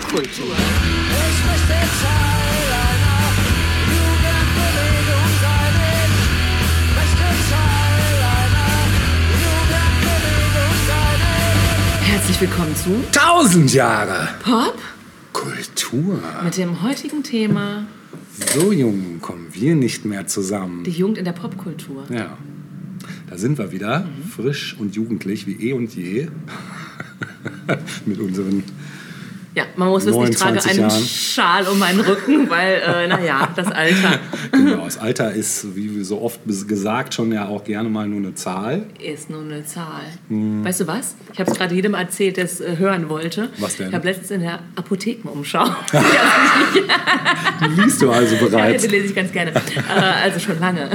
Popkultur. Ich möchte Teil einer Jugendbewegung sein. Ich möchte Teil einer Jugendbewegung sein. Herzlich willkommen zu Tausend Jahre Pop Kultur. mit dem heutigen Thema So jung kommen wir nicht mehr zusammen. die Jugend in der Popkultur. Ja, da sind wir wieder, frisch und jugendlich wie eh und je. Mit unseren Ja, man muss wissen, ich trage 29 einen Jahren. Schal um meinen Rücken, weil, äh, naja, das Alter Genau, das Alter ist, wie so oft gesagt, schon ja auch gerne mal nur eine Zahl. ist nur eine Zahl. Weißt du was? Ich habe es gerade jedem erzählt, der es äh, hören wollte. Was denn? Ich habe letztens in der Apothekenumschau. Die liest du also ja, bereits. die lese ich ganz gerne. Äh, also schon lange.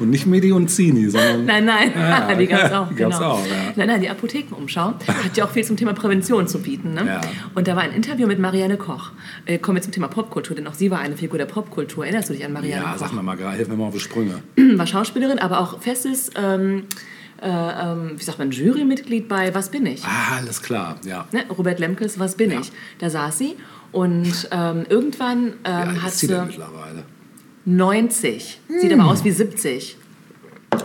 Und nicht Medi und Zini, sondern. Nein, nein, Ja, die gab es auch. die genau. auch, ja. Nein, nein, die Apothekenumschau hat ja auch viel zum Thema Prävention zu bieten. Ne? Ja. Und da war ein Interview mit Marianne Koch. Äh, kommen wir zum Thema Popkultur, denn auch sie war eine Figur der Popkultur. Erinnerst du dich an Marianne Ja, Koch? sag mal mal gerade, hilf mir mal auf die Sprünge. war Schauspielerin, aber auch festes, ähm, äh, ähm, wie sagt man, Jurymitglied bei Was bin ich? Ah, alles klar, ja. Ne? Robert Lemkes, Was bin Ja. ich? Da saß sie und ähm, irgendwann ähm, hat sie mittlerweile? 90. Sieht aber aus wie 70.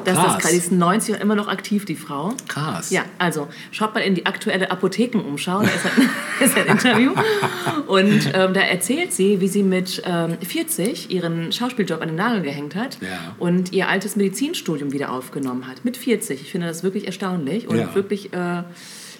Das ist Krass. gerade, die ist 90 und immer noch aktiv, die Frau. Krass. Ja, also schaut mal in die aktuelle Apothekenumschau, da ist ein, ist ein Interview. Und ähm, da erzählt sie, wie sie mit ähm, 40 ihren Schauspieljob an den Nagel gehängt hat Ja. und ihr altes Medizinstudium wieder aufgenommen hat. Mit 40. Ich finde das wirklich erstaunlich und Ja. wirklich äh,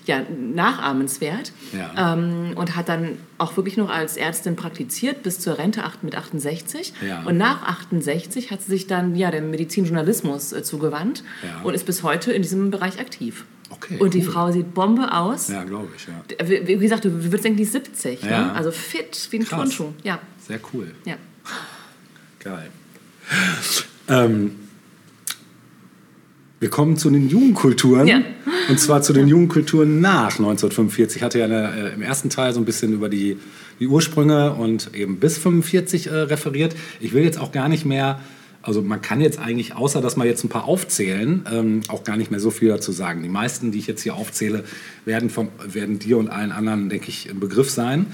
ja, nachahmenswert. Ja. Ähm, und hat dann auch wirklich noch als Ärztin praktiziert bis zur Rente mit 68. Ja. Und nach 68 hat sie sich dann ja, dem Medizinjournalismus äh, zugewandt Ja. und ist bis heute in diesem Bereich aktiv. Okay, und die cool. Frau sieht Bombe aus. Ja, glaube ich, ja. Wie, gesagt, du würdest denken, die ist 70. Ja. Ne? Also fit wie ein. Turnschuh. Ja, Sehr cool. ja. Geil. Ähm, wir kommen zu den Jugendkulturen. Ja. Und zwar zu den Jugendkulturen nach 1945. Ich hatte ja eine, äh, im ersten Teil so ein bisschen über die, die Ursprünge und eben bis 45 äh, referiert. Ich will jetzt auch gar nicht mehr, also man kann jetzt eigentlich, außer dass man jetzt ein paar aufzählen, ähm, auch gar nicht mehr so viel dazu sagen. Die meisten, die ich jetzt hier aufzähle, werden, vom, werden dir und allen anderen, denke ich, ein Begriff sein.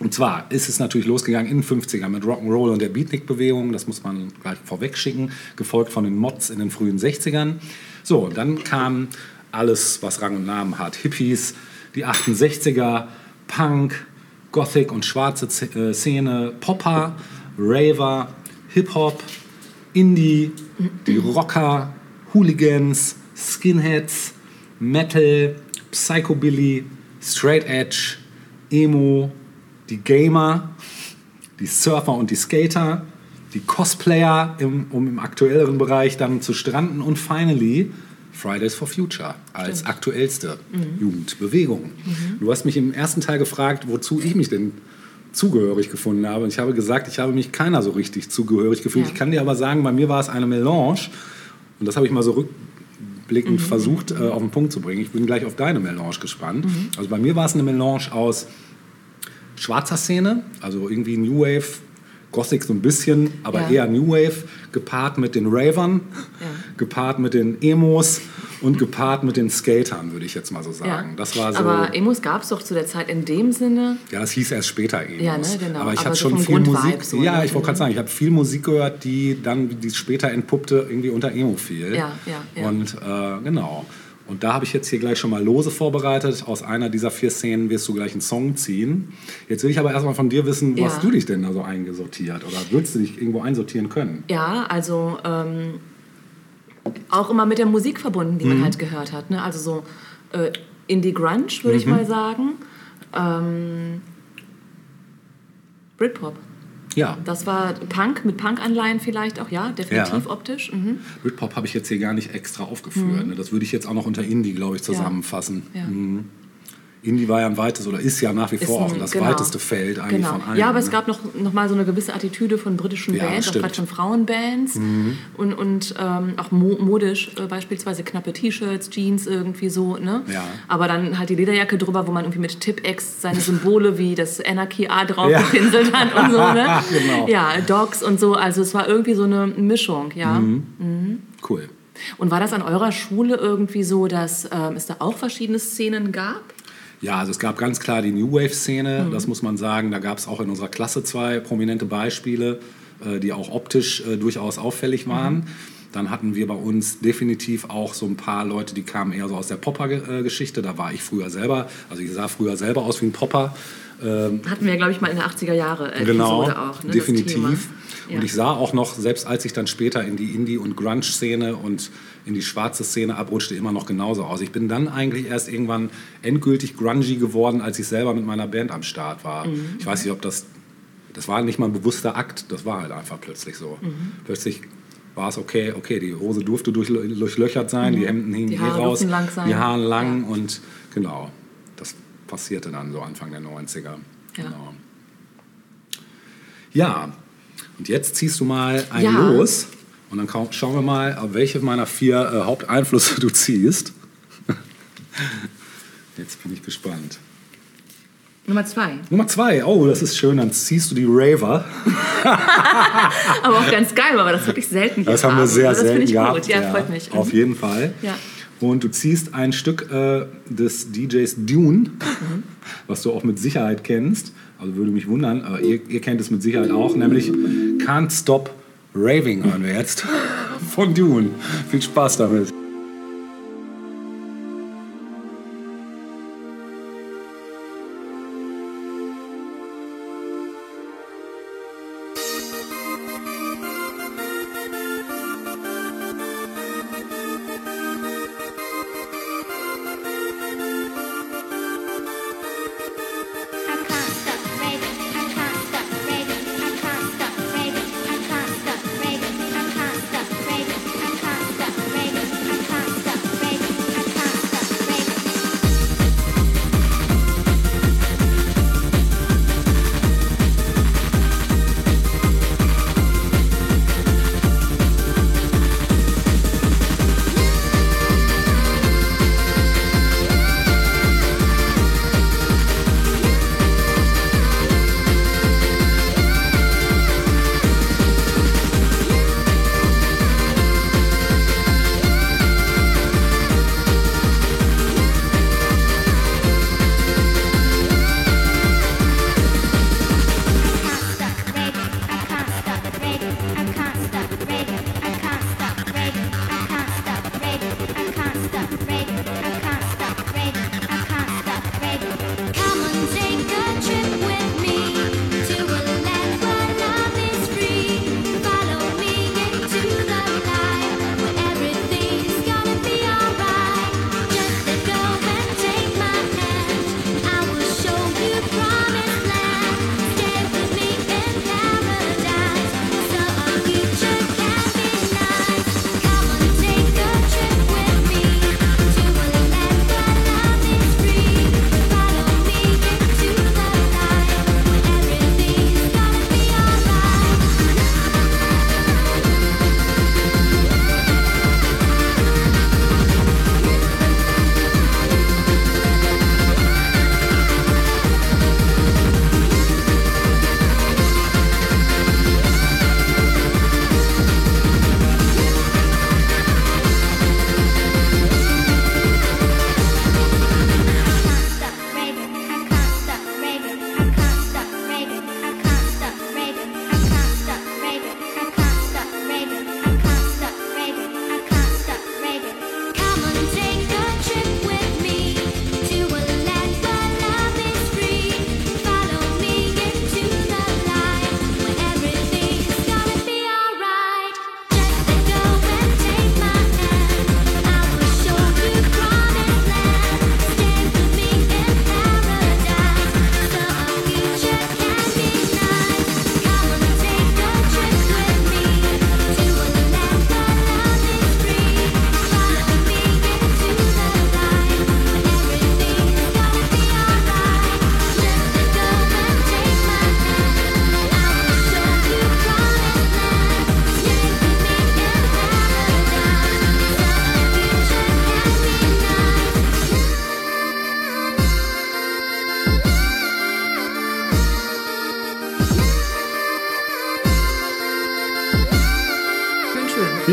Und zwar ist es natürlich losgegangen in den 50ern mit Rock'n'Roll und der Beatnik-Bewegung, das muss man gleich vorweg schicken, gefolgt von den Mods in den frühen 60ern. So, dann kam alles, was Rang und Namen hat. Hippies, die 68er, Punk, Gothic und schwarze äh, Szene, Popper, Raver, Hip-Hop, Indie, die Rocker, Hooligans, Skinheads, Metal, Psychobilly, Straight Edge, Emo, die Gamer, die Surfer und die Skater, die Cosplayer, im, um im aktuelleren Bereich dann zu stranden und finally Fridays for Future als aktuellste Jugendbewegung. Du hast mich im ersten Teil gefragt, wozu ich mich denn zugehörig gefunden habe. Und ich habe gesagt, ich habe mich keiner so richtig zugehörig gefühlt. Ja. Ich kann dir aber sagen, bei mir war es eine Melange. Und das habe ich mal so rückblickend versucht äh, auf den Punkt zu bringen. Ich bin gleich auf deine Melange gespannt. Also bei mir war es eine Melange aus schwarzer Szene, also irgendwie New Wave, Gothic so ein bisschen, aber Ja. eher New Wave, gepaart mit den Ravern, Ja. gepaart mit den Emos und gepaart mit den Skatern, würde ich jetzt mal so sagen. ja. Das war so. Aber Emos gab es doch zu der Zeit in dem Sinne. Ja, das hieß erst später Emos. Ja, ne, genau. Aber ich habe so schon viel Grundvibe Musik. so, ja, ne? ich wollte gerade sagen, ich habe viel Musik gehört, die dann, die später entpuppte, irgendwie unter Emo fiel. Ja, ja, ja. Und äh, genau. Und da habe ich jetzt hier gleich schon mal lose vorbereitet. Aus einer dieser vier Szenen wirst du gleich einen Song ziehen. Jetzt will ich aber erstmal von dir wissen, was Ja. du dich denn da so eingesortiert oder würdest du dich irgendwo einsortieren können? Ja, also ähm, auch immer mit der Musik verbunden, die man halt gehört hat. Ne? Also so äh, Indie Grunge, würde ich mal sagen. Ähm, Britpop. Ja. Das war Punk, mit Punk-Anleihen vielleicht auch, ja, definitiv Ja. optisch. Mhm. Britpop habe ich jetzt hier gar nicht extra aufgeführt. Ne? Das würde ich jetzt auch noch unter Indie, glaube ich, zusammenfassen. Ja. Mhm. Indie war ja ein weites oder ist ja nach wie vor auch ein- das genau. weiteste Feld eigentlich Genau. von allen. Ja, aber es ne? gab noch, noch mal so eine gewisse Attitüde von britischen Ja, Bands, auch stimmt. Mhm. gerade von Frauenbands und, und ähm, auch mo modisch äh, beispielsweise knappe T-Shirts, Jeans irgendwie so, ne? Ja. Aber dann halt die Lederjacke drüber, wo man irgendwie mit Tip-X seine Symbole wie das Anarchy A drauf Ja. gepinselt hat und so, ne? Genau. Ja, Dogs und so, also es war irgendwie so eine Mischung, ja. Mhm. Cool. Und war das an eurer Schule irgendwie so, dass ähm, es da auch verschiedene Szenen gab? Ja, also es gab ganz klar die New Wave-Szene, das muss man sagen. Da gab es auch in unserer Klasse zwei prominente Beispiele, äh, die auch optisch äh, durchaus auffällig waren. Dann hatten wir bei uns definitiv auch so ein paar Leute, die kamen eher so aus der Popper-Geschichte. Da war ich früher selber, also ich sah früher selber aus wie ein Popper. Ähm, Hatten wir, glaube ich, mal in der 80er Jahre Episode Genau, auch. Ne, definitiv. Ja. Und ich sah auch noch, selbst als ich dann später in die Indie- und Grunge-Szene und in die schwarze Szene abrutschte, immer noch genauso aus. Ich bin dann eigentlich erst irgendwann endgültig grungy geworden, als ich selber mit meiner Band am Start war. Mhm. Ich weiß nicht, ob das, das war nicht mal ein bewusster Akt, das war halt einfach plötzlich so. Mhm. Plötzlich war es okay, okay, die Hose durfte durch, durchlöchert sein, die Hemden hingen Mhm. Die eh Haare raus, durften lang sein. die Haare lang und genau, das passierte dann so Anfang der 90er. Ja. Genau. Ja, und jetzt ziehst du mal einen Ja. los und dann schauen wir mal, auf welche meiner vier äh, Haupteinflüsse du ziehst. Jetzt bin ich gespannt. Nummer zwei. Nummer zwei, oh, das ist schön, dann ziehst du die Raver. Aber auch ganz geil, weil wir das wirklich selten hier Das haben wir sehr das selten finde ich gehabt. gut. Ja, freut mich. Auf Mhm. jeden Fall. Ja. Und du ziehst ein Stück äh, des DJs Dune, Mhm. was du auch mit Sicherheit kennst. Also würde mich wundern, aber ihr, ihr kennt es mit Sicherheit auch, nämlich Can't Stop Raving hören wir jetzt von Dune. Viel Spaß damit.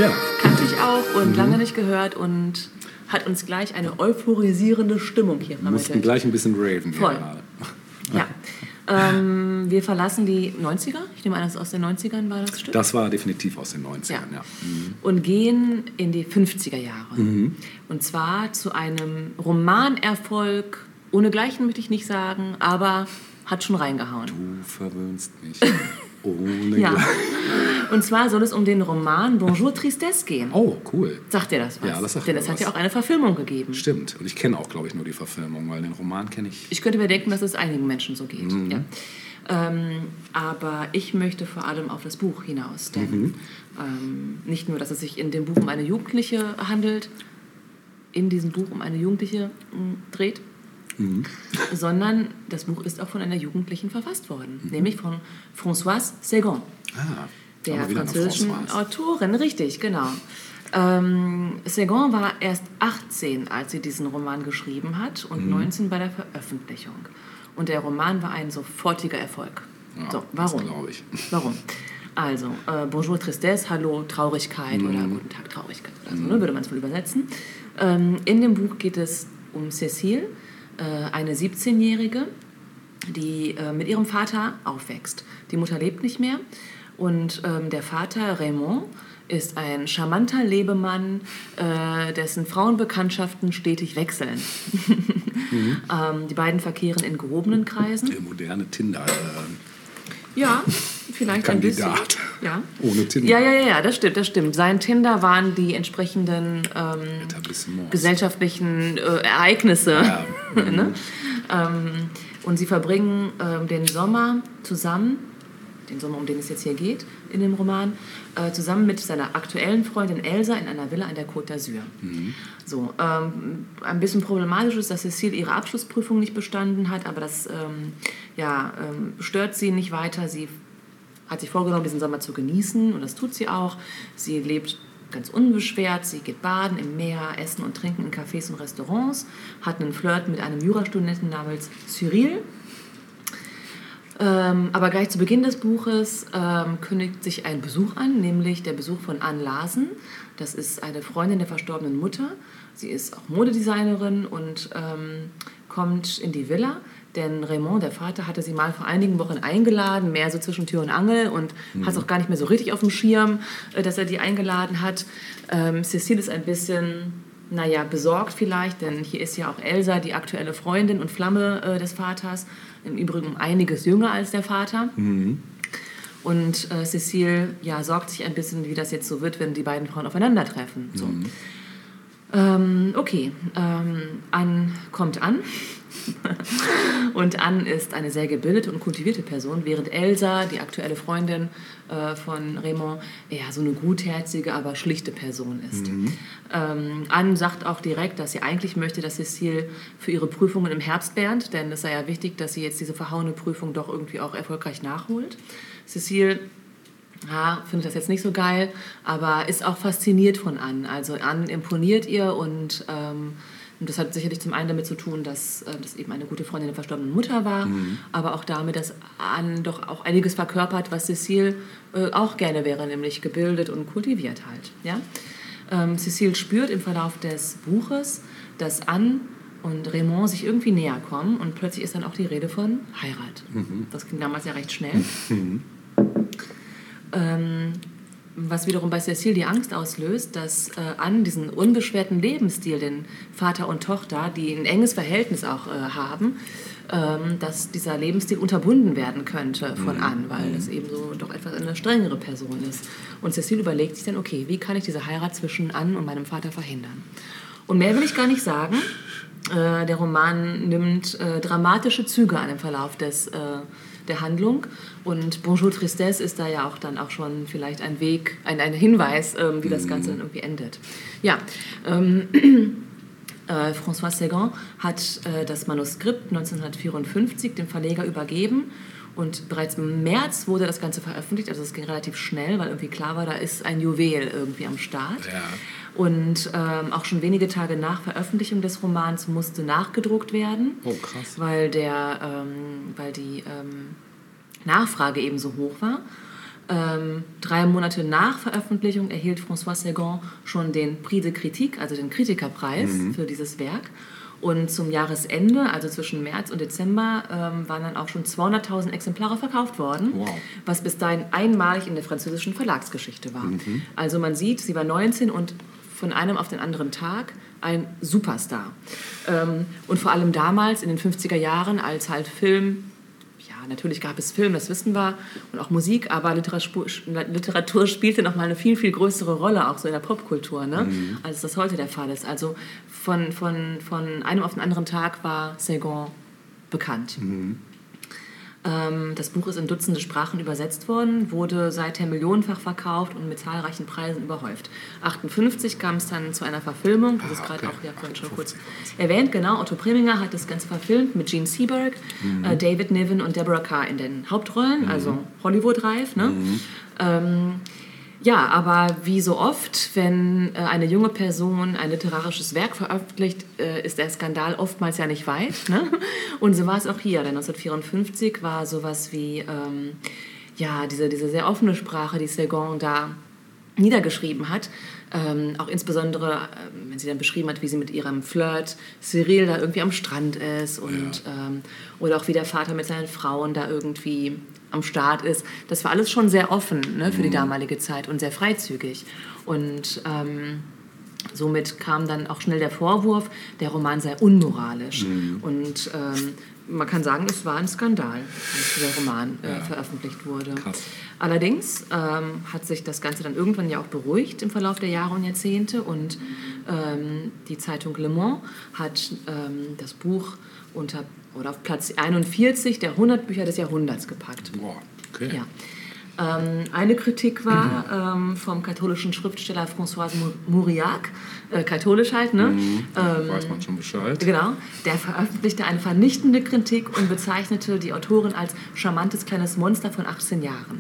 Ja. Kannte ich auch und lange nicht gehört und hat uns gleich eine euphorisierende Stimmung hier Wir mussten vermittelt. gleich ein bisschen raven. Voll. Ja. Ähm, wir verlassen die 90er. Ich nehme an, das ist aus den 90ern war das Stück. Das war definitiv aus den 90ern, Ja. ja. und gehen in die 50er Jahre. Und zwar zu einem Romanerfolg, ohnegleichen möchte ich nicht sagen, aber hat schon reingehauen. Du verwöhnst mich. Ohne Ja. Und zwar soll es um den Roman Bonjour Tristesse gehen. Oh, cool. Sagt dir das was? Ja, das sagt Denn es hat ja auch eine Verfilmung gegeben. Stimmt. Und ich kenne auch, glaube ich, nur die Verfilmung, weil den Roman kenne ich. Ich könnte mir denken, dass es einigen Menschen so geht. Ja. Ähm, aber ich möchte vor allem auf das Buch hinaus. Denn ähm, nicht nur, dass es sich in dem Buch um eine Jugendliche handelt, in diesem Buch um eine Jugendliche mh, dreht, sondern das Buch ist auch von einer Jugendlichen verfasst worden, nämlich von Françoise Segon Ah, der französischen. Autorin, richtig, genau. Ähm, Segon war erst 18, als sie diesen Roman geschrieben hat und Mhm. 19 bei der Veröffentlichung. Und der Roman war ein sofortiger Erfolg. Ja, so, warum? glaube ich. Warum? Also, äh, Bonjour Tristesse, Hallo Traurigkeit Mhm. oder Guten Tag Traurigkeit oder so, ne, würde man es wohl übersetzen. Ähm, in dem Buch geht es um Cécile, eine 17-Jährige, die äh, mit ihrem Vater aufwächst. Die Mutter lebt nicht mehr und ähm, der Vater Raymond ist ein charmanter Lebemann, äh, dessen Frauenbekanntschaften stetig wechseln. ähm, die beiden verkehren in gehobenen Kreisen. Der moderne Tinder. Ja, vielleicht ein bisschen. Kandidat. Ja. Ohne Tinder. Ja, ja, ja, ja, das stimmt, das stimmt. Sein Tinder waren die entsprechenden ähm, gesellschaftlichen äh, Ereignisse. Ja. ne? ähm, und sie verbringen ähm, den Sommer zusammen, den Sommer, um den es jetzt hier geht in dem Roman, äh, zusammen mit seiner aktuellen Freundin Elsa in einer Villa an der Côte d'Azur. So, ähm, ein bisschen problematisch ist, dass Cecile ihre Abschlussprüfung nicht bestanden hat, aber das ähm, ja, ähm, stört sie nicht weiter. Sie hat sich vorgenommen, diesen Sommer zu genießen und das tut sie auch. Sie lebt ganz unbeschwert, sie geht baden im Meer, essen und trinken in Cafés und Restaurants, hat einen Flirt mit einem Jurastudenten namens Cyril. Ähm, aber gleich zu Beginn des Buches ähm, kündigt sich ein Besuch an, nämlich der Besuch von Anne Larsen. Das ist eine Freundin der verstorbenen Mutter. Sie ist auch Modedesignerin und ähm, kommt in die Villa. Denn Raymond, der Vater, hatte sie mal vor einigen Wochen eingeladen, mehr so zwischen Tür und Angel und hat es auch gar nicht mehr so richtig auf dem Schirm, äh, dass er die eingeladen hat. Ähm, Cecile ist ein bisschen, naja, besorgt vielleicht, denn hier ist ja auch Elsa, die aktuelle Freundin und Flamme äh, des Vaters, im Übrigen um einiges jünger als der Vater. Und äh, Cecile ja, sorgt sich ein bisschen, wie das jetzt so wird, wenn die beiden Frauen aufeinandertreffen. So. Ähm, okay, ähm, Anne kommt an. und Anne ist eine sehr gebildete und kultivierte Person, während Elsa, die aktuelle Freundin äh, von Raymond, eher so eine gutherzige, aber schlichte Person ist. Ähm, Anne sagt auch direkt, dass sie eigentlich möchte, dass Cecile für ihre Prüfungen im Herbst lernt, denn es sei ja wichtig, dass sie jetzt diese verhauene Prüfung doch irgendwie auch erfolgreich nachholt. Cecile ja, findet das jetzt nicht so geil, aber ist auch fasziniert von Anne. Also Anne imponiert ihr und ähm, und das hat sicherlich zum einen damit zu tun, dass äh, das eben eine gute Freundin der verstorbenen Mutter war, aber auch damit, dass Anne doch auch einiges verkörpert, was Cecile äh, auch gerne wäre, nämlich gebildet und kultiviert halt. Ja? Ähm, Cecile spürt im Verlauf des Buches, dass Anne und Raymond sich irgendwie näher kommen und plötzlich ist dann auch die Rede von Heirat. Das ging damals ja recht schnell. Ähm, was wiederum bei Cecile die Angst auslöst, dass äh, Anne diesen unbeschwerten Lebensstil, den Vater und Tochter, die ein enges Verhältnis auch äh, haben, ähm, dass dieser Lebensstil unterbunden werden könnte von Anne, weil es eben so doch etwas eine strengere Person ist. Und Cecile überlegt sich dann, okay, wie kann ich diese Heirat zwischen Anne und meinem Vater verhindern? Und mehr will ich gar nicht sagen. Äh, der Roman nimmt äh, dramatische Züge an im Verlauf des, äh, der Handlung. Und Bonjour Tristesse ist da ja auch dann auch schon vielleicht ein Weg, ein, ein Hinweis, ähm, wie das Ganze dann irgendwie endet. Ja, ähm, äh, François Segan hat äh, das Manuskript 1954 dem Verleger übergeben und bereits im März wurde das Ganze veröffentlicht. Also es ging relativ schnell, weil irgendwie klar war, da ist ein Juwel irgendwie am Start. Ja. Und ähm, auch schon wenige Tage nach Veröffentlichung des Romans musste nachgedruckt werden, Oh, krass. weil, der, ähm, weil die ähm, Nachfrage eben so hoch war. Ähm, drei Monate nach Veröffentlichung erhielt François Sagan schon den Prix de Critique, also den Kritikerpreis für dieses Werk. Und zum Jahresende, also zwischen März und Dezember, ähm, waren dann auch schon 200.000 Exemplare verkauft worden, Wow. was bis dahin einmalig in der französischen Verlagsgeschichte war. Also man sieht, sie war 19 und von einem auf den anderen Tag ein Superstar. Ähm, und vor allem damals, in den 50er Jahren, als halt Film natürlich gab es Film, das wissen wir, und auch Musik, aber Literatur, Literatur spielte noch mal eine viel, viel größere Rolle, auch so in der Popkultur, ne? als das heute der Fall ist. Also von, von, von einem auf den anderen Tag war Sagan bekannt. Ähm, das Buch ist in Dutzende Sprachen übersetzt worden, wurde seither millionenfach verkauft und mit zahlreichen Preisen überhäuft. 58 kam es dann zu einer Verfilmung, das ist gerade okay. auch ja, vorhin schon kurz erwähnt, genau. Otto Preminger hat das Ganze verfilmt mit Gene Seberg, äh, David Niven und Deborah Carr in den Hauptrollen, also Hollywood-reif. Ne? Ähm, ja, aber wie so oft, wenn äh, eine junge Person ein literarisches Werk veröffentlicht, äh, ist der Skandal oftmals ja nicht weit. Ne? Und so war es auch hier, denn 1954 war sowas wie ähm, ja, diese, diese sehr offene Sprache, die Sagan da niedergeschrieben hat. Ähm, auch insbesondere, ähm, wenn sie dann beschrieben hat, wie sie mit ihrem Flirt Cyril da irgendwie am Strand ist und ähm, oder auch wie der Vater mit seinen Frauen da irgendwie am Start ist. Das war alles schon sehr offen ne, für die damalige Zeit und sehr freizügig. Und ähm, somit kam dann auch schnell der Vorwurf, der Roman sei unmoralisch. Und ähm, man kann sagen, es war ein Skandal, als dieser Roman äh, veröffentlicht wurde. Krass. Allerdings ähm, hat sich das Ganze dann irgendwann ja auch beruhigt im Verlauf der Jahre und Jahrzehnte und ähm, die Zeitung Le Mans hat ähm, das Buch unter oder auf Platz 41 der 100 Bücher des Jahrhunderts gepackt. Boah, okay. Ja. Ähm, eine Kritik war ähm, vom katholischen Schriftsteller François Mauriac, äh, katholisch halt, ne? Ähm, Weiß man schon Bescheid. Genau, der veröffentlichte eine vernichtende Kritik und bezeichnete die Autorin als charmantes kleines Monster von 18 Jahren.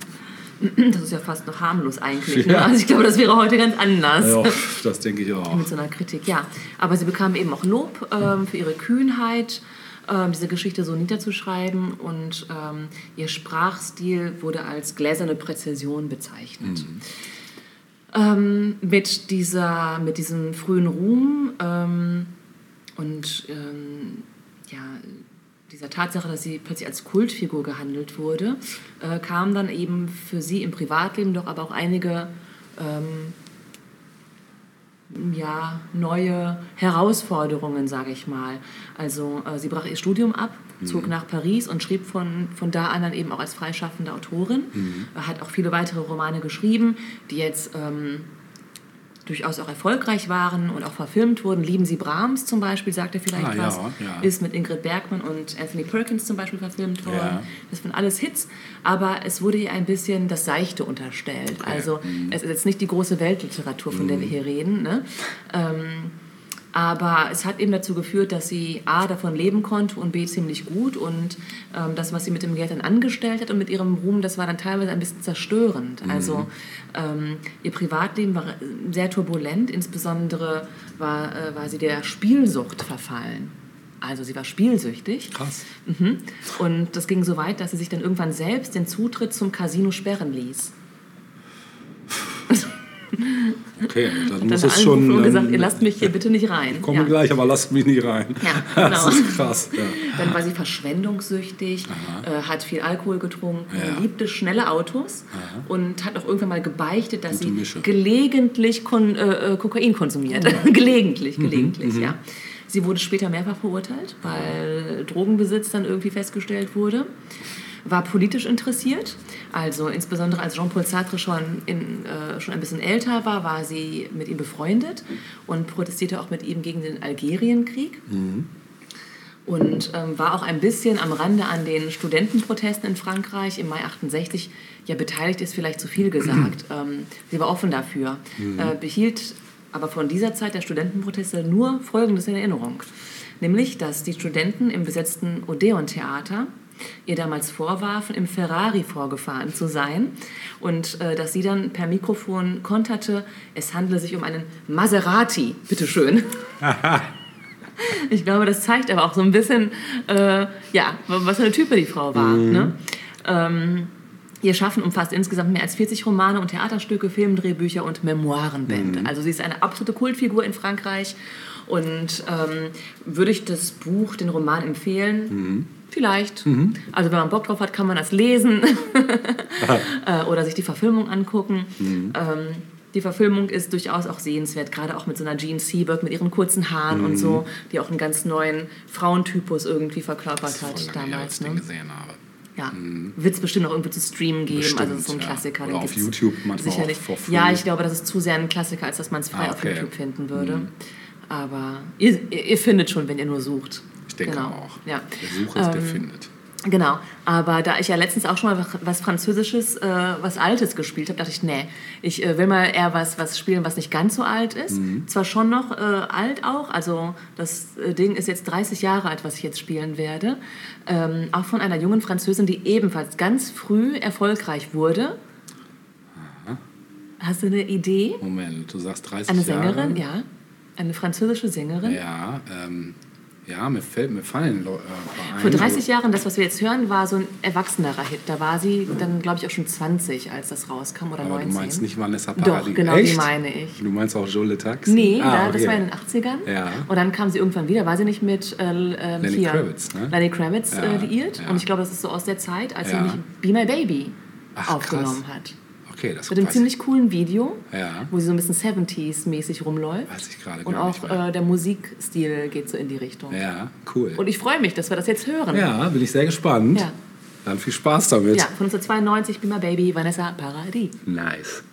Das ist ja fast noch harmlos eigentlich. Ne? Ja. Also ich glaube, das wäre heute ganz anders Ja, das denke ich auch. mit so einer Kritik. Ja, aber sie bekam eben auch Lob ähm, für ihre Kühnheit, ähm, diese Geschichte so niederzuschreiben und ähm, ihr Sprachstil wurde als gläserne Präzision bezeichnet. Ähm, mit, dieser, mit diesem frühen Ruhm ähm, und ähm, ja, dieser Tatsache, dass sie plötzlich als Kultfigur gehandelt wurde, äh, kamen dann eben für sie im Privatleben doch aber auch einige ähm, ja, neue Herausforderungen, sage ich mal. Also äh, sie brach ihr Studium ab, zog nach Paris und schrieb von, von da an dann eben auch als freischaffende Autorin. Äh, Hat auch viele weitere Romane geschrieben, die jetzt ähm, durchaus auch erfolgreich waren und auch verfilmt wurden. Lieben Sie Brahms zum Beispiel, sagt er vielleicht Ah, ja, was, ja. ist mit Ingrid Bergmann und Anthony Perkins zum Beispiel verfilmt worden. Ja. Das waren alles Hits, aber es wurde ihr ein bisschen das Seichte unterstellt. Also Mhm. es ist jetzt nicht die große Weltliteratur, von der wir hier reden. Ne? Ähm, aber es hat eben dazu geführt, dass sie A, davon leben konnte und B, ziemlich gut. Und ähm, das, was sie mit dem Geld dann angestellt hat und mit ihrem Ruhm, das war dann teilweise ein bisschen zerstörend. Also ähm, ihr Privatleben war sehr turbulent. Insbesondere war, äh, war sie der Spielsucht verfallen. Also sie war spielsüchtig. Krass. Mhm. Und das ging so weit, dass sie sich dann irgendwann selbst den Zutritt zum Casino sperren ließ. Okay, dann Dann muss es schon. und gesagt, ähm, ihr lasst mich hier bitte nicht rein. Ich komme Ja. gleich, aber lasst mich nicht rein. Ja, Das genau. ist krass. Ja. Dann war sie verschwendungssüchtig, äh, hat viel Alkohol getrunken, Ja. liebte schnelle Autos und hat auch irgendwann mal gebeichtet, dass Gute sie Mische. gelegentlich kon äh, äh, Kokain konsumiert. gelegentlich, gelegentlich, ja. Sie wurde später mehrfach verurteilt, weil Drogenbesitz dann irgendwie festgestellt wurde. War politisch interessiert, also insbesondere als Jean-Paul Sartre schon, in, äh, schon ein bisschen älter war, war sie mit ihm befreundet und protestierte auch mit ihm gegen den Algerienkrieg und ähm, war auch ein bisschen am Rande an den Studentenprotesten in Frankreich im Mai 68. Ja, beteiligt ist vielleicht zu viel gesagt. ähm, sie war offen dafür, äh, behielt aber von dieser Zeit der Studentenproteste nur Folgendes in Erinnerung. Nämlich, dass die Studenten im besetzten Odeon-Theater ihr damals vorwarfen, im Ferrari vorgefahren zu sein und äh, dass sie dann per Mikrofon konterte, es handle sich um einen Maserati, bitteschön. Ich glaube, das zeigt aber auch so ein bisschen, äh, ja, was für eine Type die Frau war. Ne? Ähm, Ihr Schaffen umfasst insgesamt mehr als 40 Romane und Theaterstücke, Filmdrehbücher und Memoirenbände. Also sie ist eine absolute Kultfigur in Frankreich. Und ähm, würde ich das Buch, den Roman empfehlen? Vielleicht. Also wenn man Bock drauf hat, kann man das lesen äh, oder sich die Verfilmung angucken. Ähm, die Verfilmung ist durchaus auch sehenswert, gerade auch mit so einer Jean Seberg mit ihren kurzen Haaren und so, die auch einen ganz neuen Frauentypus irgendwie verkörpert hat Voll lange her, als damals. den Ne? gesehen habe. Ja, wird es bestimmt auch irgendwie zu streamen geben. also das ist so ein Bestimmt, ja. Klassiker. Oder auf YouTube manchmal sicherlich. Ja, ich glaube, das ist zu sehr ein Klassiker, als dass man es frei Ah, auf okay. YouTube finden würde. Aber ihr, ihr, ihr findet schon, wenn ihr nur sucht. Ich denke genau. auch. Ja. Der Sucher ist, der Ähm, findet. Genau, aber da ich ja letztens auch schon mal was Französisches, äh, was Altes gespielt habe, dachte ich, nee, ich äh, will mal eher was, was spielen, was nicht ganz so alt ist. Mhm. Zwar schon noch äh, alt auch, also das äh, Ding ist jetzt 30 Jahre alt, was ich jetzt spielen werde. Ähm, auch von einer jungen Französin, die ebenfalls ganz früh erfolgreich wurde. Hast du eine Idee? Moment, du sagst 30 Eine Jahre. Sängerin, ja. Eine französische Sängerin. Ja, ähm, ja, mir fällt, mir fallen Leu- äh, Vor ein. 30 Jahren, das, was wir jetzt hören, war so ein erwachsenerer Hit. Da war sie dann, glaube ich, auch schon 20, als das rauskam, oder Aber 19. du meinst nicht Vanessa Doch, Paradis? genau, Echt? die meine ich. Du meinst auch Joe Letax? Nee, ah, da, das okay. war in den 80ern. Ja. Und dann kam sie irgendwann wieder. War sie nicht mit äh, ähm, Lenny hier, Kravitz, ne? Lenny Kravitz Ja, äh, liiert? ja. Und ich glaube, das ist so aus der Zeit, als Ja. sie nämlich Be My Baby Ach, aufgenommen krass. hat. Okay, das Mit einem ziemlich coolen Video, Ja. wo sie so ein bisschen 70s-mäßig rumläuft. Weiß ich gerade Und auch äh, der Musikstil geht so in die Richtung. Ja, cool. Und ich freue mich, dass wir das jetzt hören. ja, bin ich sehr gespannt. Ja. Dann viel Spaß damit. Ja, von 1992, Be My Baby, Vanessa Paradis. Nice.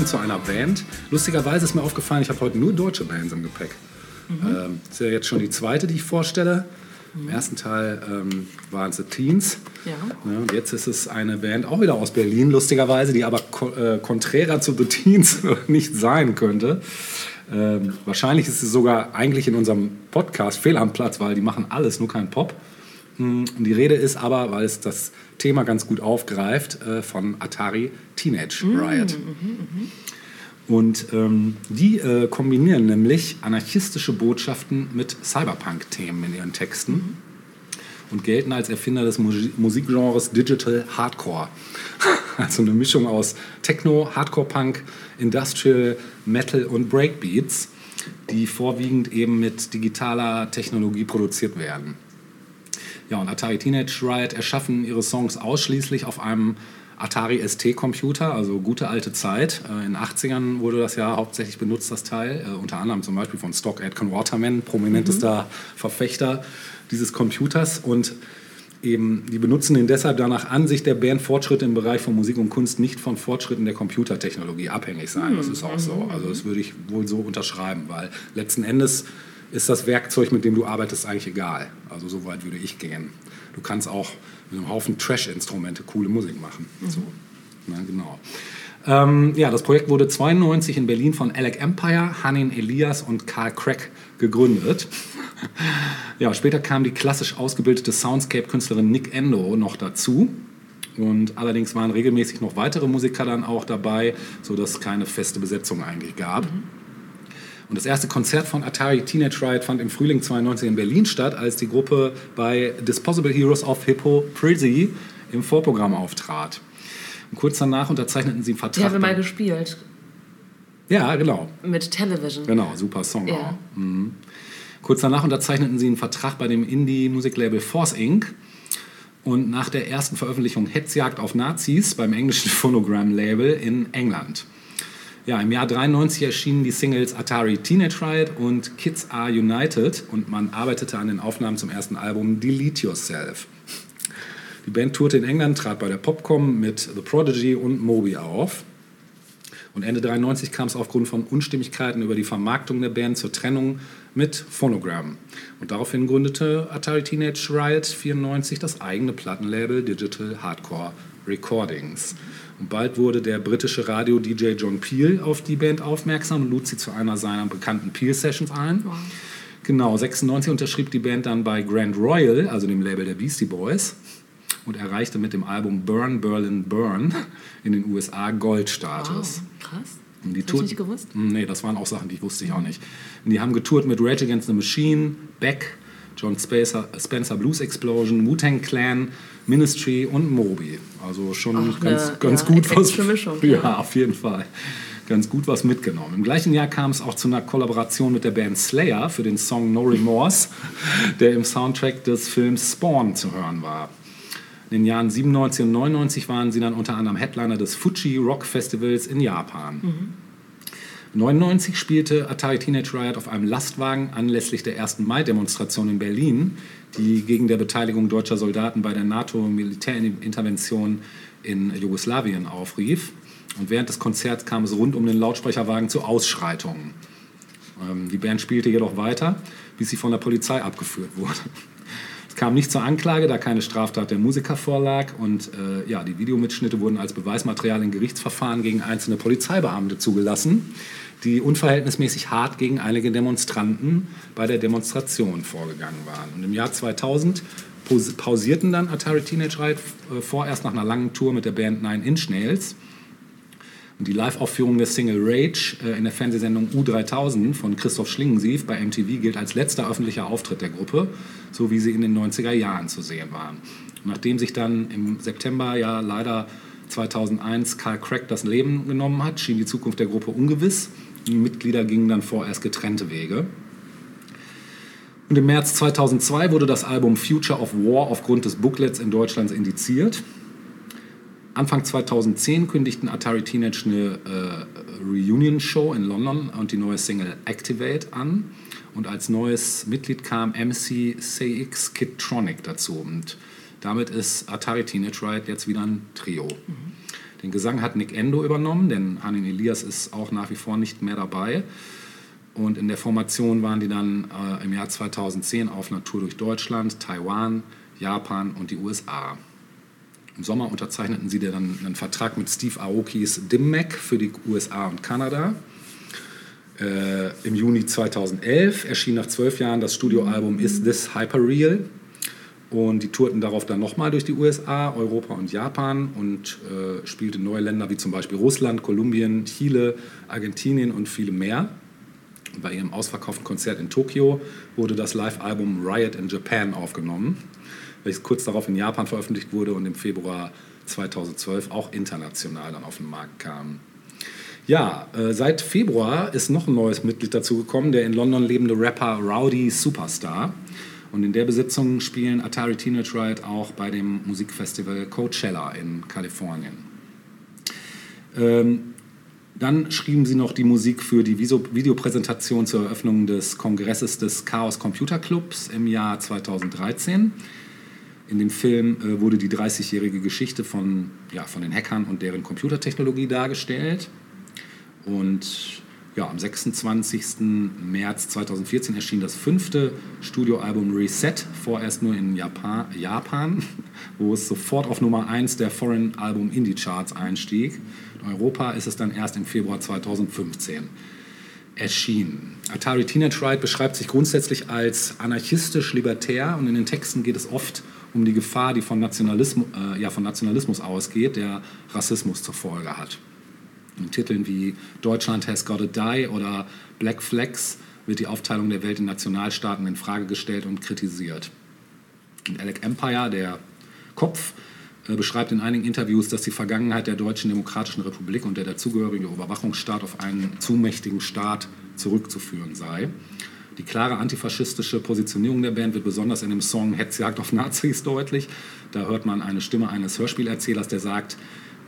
Kommen zu einer Band. Lustigerweise ist mir aufgefallen, ich habe heute nur deutsche Bands im Gepäck. Ähm, das ist ja jetzt schon die zweite, die ich vorstelle. Im ersten Teil ähm, waren es The Teens. Ja. Ja, und jetzt ist es eine Band, auch wieder aus Berlin, lustigerweise, die aber ko äh, konträrer zu The Teens nicht sein könnte. Ähm, wahrscheinlich ist sie sogar eigentlich in unserem Podcast fehl am Platz, weil die machen alles, nur kein Pop. Mm, Und die Rede ist aber, weil es das Thema ganz gut aufgreift, äh, von Atari Teenage Riot. Und ähm, die äh, kombinieren nämlich anarchistische Botschaften mit Cyberpunk-Themen in ihren Texten und gelten als Erfinder des Musi- Musikgenres Digital Hardcore. Also eine Mischung aus Techno, Hardcore-Punk, Industrial, Metal und Breakbeats, die vorwiegend eben mit digitaler Technologie produziert werden. Ja, und Atari Teenage Riot erschaffen ihre Songs ausschließlich auf einem Atari ST-Computer, also gute alte Zeit. Äh, In den 80ern wurde das ja hauptsächlich benutzt, das Teil. Äh, unter anderem zum Beispiel von Stock Aitken Waterman, prominentester Verfechter dieses Computers. Und eben, die benutzen den deshalb danach Ansicht der Band Fortschritte im Bereich von Musik und Kunst nicht von Fortschritten der Computertechnologie abhängig sein. Das ist auch so. Also das würde ich wohl so unterschreiben, weil letzten Endes ist das Werkzeug, mit dem du arbeitest, eigentlich egal. Also so weit würde ich gehen. Du kannst auch mit einem Haufen Trash-Instrumente coole Musik machen. So. Na, genau. Ähm, ja, das Projekt wurde 92 in Berlin von Alec Empire, Hanin Elias und Karl Crack gegründet. ja, später kam die klassisch ausgebildete Soundscape-Künstlerin Nick Endo noch dazu. Und allerdings waren regelmäßig noch weitere Musiker dann auch dabei, sodass es keine feste Besetzung eigentlich gab. Und das erste Konzert von Atari Teenage Riot fand im Frühling 92 in Berlin statt, als die Gruppe bei Disposable Heroes of Hippo Prissy im Vorprogramm auftrat. Und kurz danach unterzeichneten sie einen Die Vertrag. haben wir mal gespielt. ja, genau. Mit Television. Genau, super Song Ja. auch. Mhm. Kurz danach unterzeichneten sie einen Vertrag bei dem Indie-Musiklabel Force Inc. Und nach der ersten Veröffentlichung Hetzjagd auf Nazis beim englischen Phonogram-Label in England. Ja, im Jahr 93 erschienen die Singles Atari Teenage Riot und Kids Are United und man arbeitete an den Aufnahmen zum ersten Album Delete Yourself. Die Band tourte in England, trat bei der Popcom mit The Prodigy und Moby auf. Und Ende 93 kam es aufgrund von Unstimmigkeiten über die Vermarktung der Band zur Trennung mit Phonogram. Und daraufhin gründete Atari Teenage Riot 94 das eigene Plattenlabel Digital Hardcore Recordings. Und bald wurde der britische Radio-DJ John Peel auf die Band aufmerksam und lud sie zu einer seiner bekannten Peel-Sessions ein. Genau, 96 unterschrieb die Band dann bei Grand Royal, also dem Label der Beastie Boys, und erreichte mit dem Album Burn Berlin Burn in den USA Goldstatus. Wow, krass. Und die Das hab ich Tour- nicht gewusst. Nee, das waren auch Sachen, die wusste ich auch nicht. Und die haben getourt mit Rage Against the Machine, Beck, John Spencer, Spencer Blues Explosion, Wu-Tang Clan, Ministry und Moby. Also schon Auch ganz, eine, ganz ja, gut was. Mischung, Ja, ja. auf jeden Fall. Ganz gut was mitgenommen. Im gleichen Jahr kam es auch zu einer Kollaboration mit der Band Slayer für den Song No Remorse, der im Soundtrack des Films Spawn zu hören war. In den Jahren 97 und 99 waren sie dann unter anderem Headliner des Fuji Rock Festivals in Japan. 99 spielte Atari Teenage Riot auf einem Lastwagen anlässlich der 1. Mai-Demonstration in Berlin, die gegen der Beteiligung deutscher Soldaten bei der NATO-Militärintervention in Jugoslawien aufrief. Und während des Konzerts kam es rund um den Lautsprecherwagen zu Ausschreitungen. Ähm, die Band spielte jedoch weiter, bis sie von der Polizei abgeführt wurde. Kam nicht zur Anklage, da keine Straftat der Musiker vorlag. Und äh, ja, die Videomitschnitte wurden als Beweismaterial in Gerichtsverfahren gegen einzelne Polizeibeamte zugelassen, die unverhältnismäßig hart gegen einige Demonstranten bei der Demonstration vorgegangen waren. Und im Jahr 2000 pause- pausierten dann Atari Teenage Riot äh, vorerst nach einer langen Tour mit der Band Nine Inch Nails. Und die Live-Aufführung der Single Rage äh, in der Fernsehsendung U3000 von Christoph Schlingensief bei MTV gilt als letzter öffentlicher Auftritt der Gruppe, so wie sie in den 90er Jahren zu sehen waren. Nachdem sich dann im September ja leider 2001 Karl Crack das Leben genommen hat, schien die Zukunft der Gruppe ungewiss. Die Mitglieder gingen dann vorerst getrennte Wege. Und im März 2002 wurde das Album Future of War aufgrund des Booklets in Deutschland indiziert. Anfang 2010 kündigten Atari Teenage eine äh, Reunion-Show in London und die neue Single Activate an. Und als neues Mitglied kam MC CX Kidtronic dazu. Und Damit ist Atari Teenage Riot jetzt wieder ein Trio. Den Gesang hat Nick Endo übernommen, denn Hanin Elias ist auch nach wie vor nicht mehr dabei. Und in der Formation waren die dann äh, im Jahr 2010 auf einer Tour durch Deutschland, Taiwan, Japan und die USA. Im Sommer unterzeichneten sie dann einen Vertrag mit Steve Aokis Dimmac für die USA und Kanada. Äh, Im Juni 2011 erschien nach zwölf Jahren das Studioalbum Is This Hyperreal? Und die tourten darauf dann nochmal durch die USA, Europa und Japan und äh, spielten neue Länder wie zum Beispiel Russland, Kolumbien, Chile, Argentinien und viele mehr. Bei ihrem ausverkauften Konzert in Tokio wurde das Live-Album Riot in Japan aufgenommen, welches kurz darauf in Japan veröffentlicht wurde und im Februar 2012 auch international dann auf den Markt kam. Ja, äh, seit Februar ist noch ein neues Mitglied dazugekommen, der in London lebende Rapper Rowdy Superstar. Und in der Besetzung spielen Atari Teenage Riot auch bei dem Musikfestival Coachella in Kalifornien. Ähm, dann schrieben sie noch die Musik für die Videopräsentation zur Eröffnung des Kongresses des Chaos Computer Clubs im Jahr 2013. In dem Film äh, wurde die 30-jährige Geschichte von, ja, von den Hackern und deren Computertechnologie dargestellt. Und ja, am 26. März 2014 erschien das fünfte Studioalbum Reset, vorerst nur in Japan, Japan wo es sofort auf Nummer 1 der Foreign Album Indie Charts einstieg. In Europa ist es dann erst im Februar 2015 erschienen. Atari Teenage Riot beschreibt sich grundsätzlich als anarchistisch-libertär und in den Texten geht es oft um die Gefahr, die von Nationalismus, äh, ja, von Nationalismus ausgeht, der Rassismus zur Folge hat. In Titeln wie Deutschland has got to die oder Black Flags wird die Aufteilung der Welt in Nationalstaaten in Frage gestellt und kritisiert. Und Alec Empire, der Kopf, äh, beschreibt in einigen Interviews, dass die Vergangenheit der Deutschen Demokratischen Republik und der dazugehörige Überwachungsstaat auf einen zu mächtigen Staat zurückzuführen sei. Die klare antifaschistische Positionierung der Band wird besonders in dem Song Hetzjagd auf Nazis deutlich. Da hört man eine Stimme eines Hörspielerzählers, der sagt,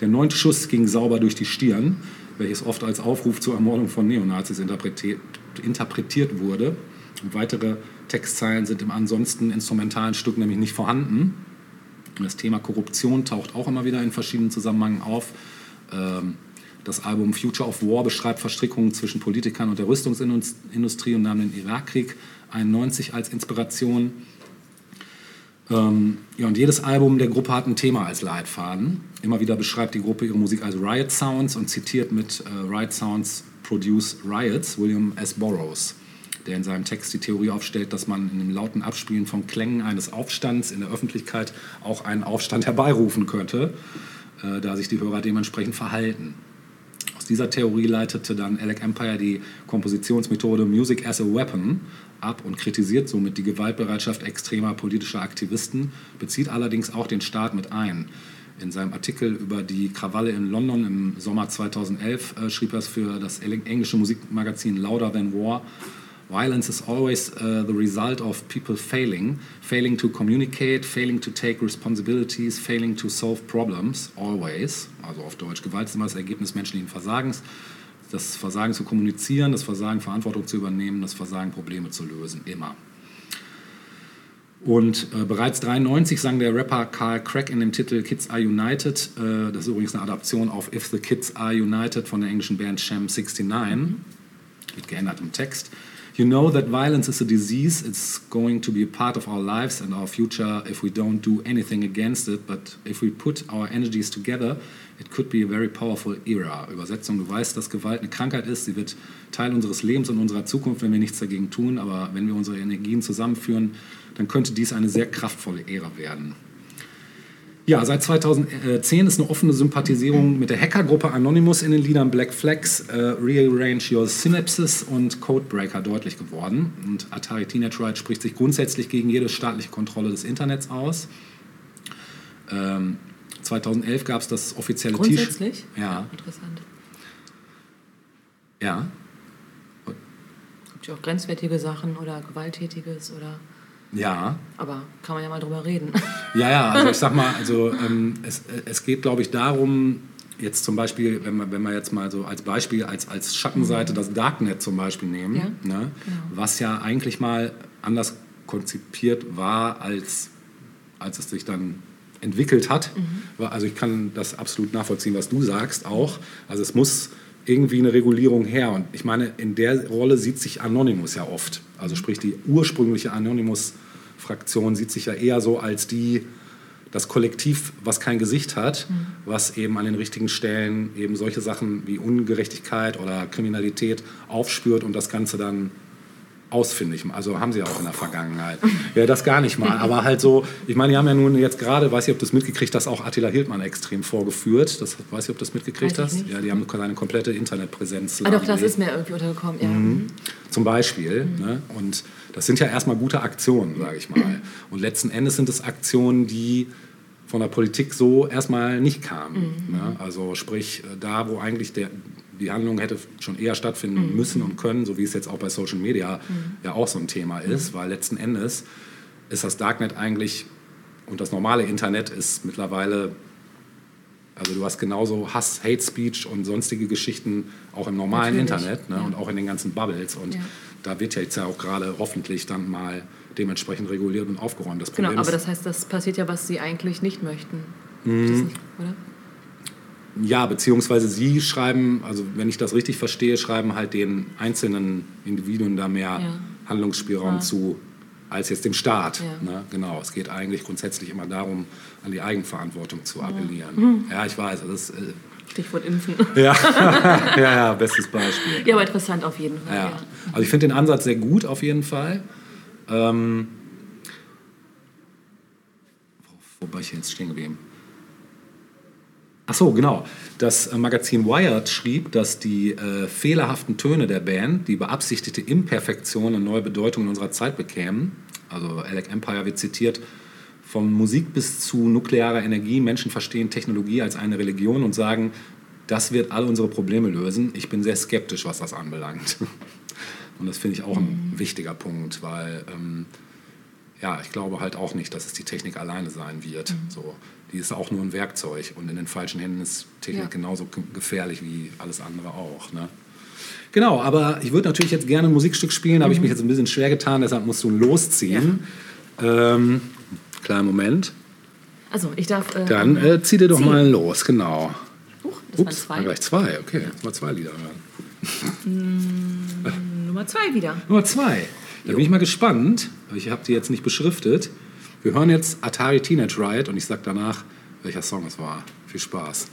der neunte Schuss ging sauber durch die Stirn, welches oft als Aufruf zur Ermordung von Neonazis interpretiert, interpretiert wurde. Und weitere Textzeilen sind im ansonsten instrumentalen Stück nämlich nicht vorhanden. Das Thema Korruption taucht auch immer wieder in verschiedenen Zusammenhängen auf. Ähm, Das Album Future of War beschreibt Verstrickungen zwischen Politikern und der Rüstungsindustrie und nahm den Irakkrieg 91 als Inspiration. Ähm, ja, und jedes Album der Gruppe hat ein Thema als Leitfaden. Immer wieder beschreibt die Gruppe ihre Musik als Riot Sounds und zitiert mit äh, Riot Sounds Produce Riots William S. Burroughs, der in seinem Text die Theorie aufstellt, dass man in dem lauten Abspielen von Klängen eines Aufstands in der Öffentlichkeit auch einen Aufstand herbeirufen könnte, äh, da sich die Hörer dementsprechend verhalten. Aus dieser Theorie leitete dann Alec Empire die Kompositionsmethode Music as a Weapon ab und kritisiert somit die Gewaltbereitschaft extremer politischer Aktivisten, bezieht allerdings auch den Staat mit ein. In seinem Artikel über die Krawalle in London im Sommer 2011 äh, schrieb er es für das eng- englische Musikmagazin Louder Than War. Violence is always uh, the result of people failing, failing to communicate, failing to take responsibilities, failing to solve problems, always. Also auf Deutsch, Gewalt ist immer das Ergebnis menschlichen Versagens. Das Versagen zu kommunizieren, das Versagen Verantwortung zu übernehmen, das Versagen Probleme zu lösen, immer. Und äh, bereits 93 sang der Rapper Carl Crack in dem Titel Kids Are United, äh, das ist übrigens eine Adaption auf If the Kids Are United von der englischen Band Sham 69, mit geändertem Text. You know that violence is a disease. It's going to be a part of our lives and our future if we don't do anything against it. But if we put our energies together, it could be a very powerful era. Übersetzung, du weißt, dass Gewalt eine Krankheit ist. Sie wird Teil unseres Lebens und unserer Zukunft, wenn wir nichts dagegen tun. Aber wenn wir unsere Energien zusammenführen, dann könnte dies eine sehr kraftvolle Ära werden. Ja, seit 2010 ist eine offene Sympathisierung mit der Hackergruppe Anonymous in den Liedern Black Flags, äh, Rearrange Your Synapses und Codebreaker deutlich geworden. Und Atari Teenage Riot spricht sich grundsätzlich gegen jede staatliche Kontrolle des Internets aus. Ähm, 2011 gab es das offizielle T-Shirt. Grundsätzlich? Ja, Interessant. ja. Gibt ja auch grenzwertige Sachen oder Gewalttätiges oder. Ja, Aber kann man ja mal drüber reden. Ja, ja, also ich sag mal, also ähm, es, es geht, glaube ich, darum, jetzt zum Beispiel, wenn wir, wenn wir jetzt mal so als Beispiel, als, als Schattenseite das Darknet zum Beispiel nehmen, Ja, ne, was ja eigentlich mal anders konzipiert war als, als es sich dann entwickelt hat. War, also ich kann das absolut nachvollziehen, was du sagst auch. Also es muss irgendwie eine Regulierung her. Und ich meine, in der Rolle sieht sich Anonymous ja oft. Also sprich, die ursprüngliche Anonymous-Fraktion sieht sich ja eher so als die, das Kollektiv, was kein Gesicht hat, was eben an den richtigen Stellen eben solche Sachen wie Ungerechtigkeit oder Kriminalität aufspürt und das Ganze dann ausfindig. Also haben sie ja auch in der Vergangenheit. Ja, das gar nicht mal. Aber halt so, ich meine, die haben ja nun jetzt gerade, weiß ich, ob du das mitgekriegt hast, auch Attila Hildmann extrem vorgeführt. Das weiß ich, ob du das mitgekriegt Weiß hast. Ja, die haben seine komplette Internetpräsenz. Ah, doch, das ist mir irgendwie untergekommen. Ja. Mhm. Zum Beispiel. Ne? Und das sind ja erstmal gute Aktionen, sage ich mal. Und letzten Endes sind es Aktionen, die von der Politik so erstmal nicht kamen. Ne? Also sprich, äh, da wo eigentlich der, die Handlung hätte schon eher stattfinden müssen und können, so wie es jetzt auch bei Social Media ja auch so ein Thema ist, weil letzten Endes ist das Darknet eigentlich und das normale Internet ist mittlerweile also du hast genauso Hass, Hate Speech und sonstige Geschichten auch im normalen Natürlich, Internet ne, ja. und auch in den ganzen Bubbles. Und Ja. da wird ja jetzt ja auch gerade hoffentlich dann mal dementsprechend reguliert und aufgeräumt. Das Genau, Problem aber ist, das heißt, das passiert ja, was sie eigentlich nicht möchten. Mhm. Nicht, oder? Ja, beziehungsweise sie schreiben, also wenn ich das richtig verstehe, schreiben halt den einzelnen Individuen da mehr Ja. Handlungsspielraum Ja. zu als jetzt dem Staat. Ja. Ne? Genau, es geht eigentlich grundsätzlich immer darum, an die Eigenverantwortung zu appellieren. Mhm. Ja, ich weiß, das ist, äh, Stichwort Impfen. ja, ja, ja, bestes Beispiel. ja, aber interessant auf jeden Fall. Ja. Also ich finde den Ansatz sehr gut auf jeden Fall. Ähm, wo, wo war ich jetzt stehen geblieben? Ach so, genau. Das äh, Magazin Wired schrieb, dass die äh, fehlerhaften Töne der Band die beabsichtigte Imperfektion eine neue Bedeutung in unserer Zeit bekämen. Also Alec Empire wird zitiert, von Musik bis zu nuklearer Energie. Menschen verstehen Technologie als eine Religion und sagen, das wird all unsere Probleme lösen. Ich bin sehr skeptisch, was das anbelangt. Und das finde ich auch ein wichtiger Punkt, weil ähm, ja, ich glaube halt auch nicht, dass es die Technik alleine sein wird. So, die ist auch nur ein Werkzeug und in den falschen Händen ist Technik Ja. genauso ge- gefährlich wie alles andere auch. Ne? Genau, aber ich würde natürlich jetzt gerne ein Musikstück spielen, da habe ich mich jetzt ein bisschen schwer getan, deshalb musst du losziehen. Ähm, kleinen Moment. Also, ich darf. Äh, Dann äh, zieh dir doch ziehen. mal los, genau. Huch, das Ups, waren gleich zwei, okay. Jetzt mal zwei Lieder hören. zwei. Nummer zwei wieder. Nummer zwei. Da bin ich mal gespannt. Ich habe die jetzt nicht beschriftet. Wir hören jetzt Atari Teenage Riot und ich sag danach, welcher Song es war. Viel Spaß.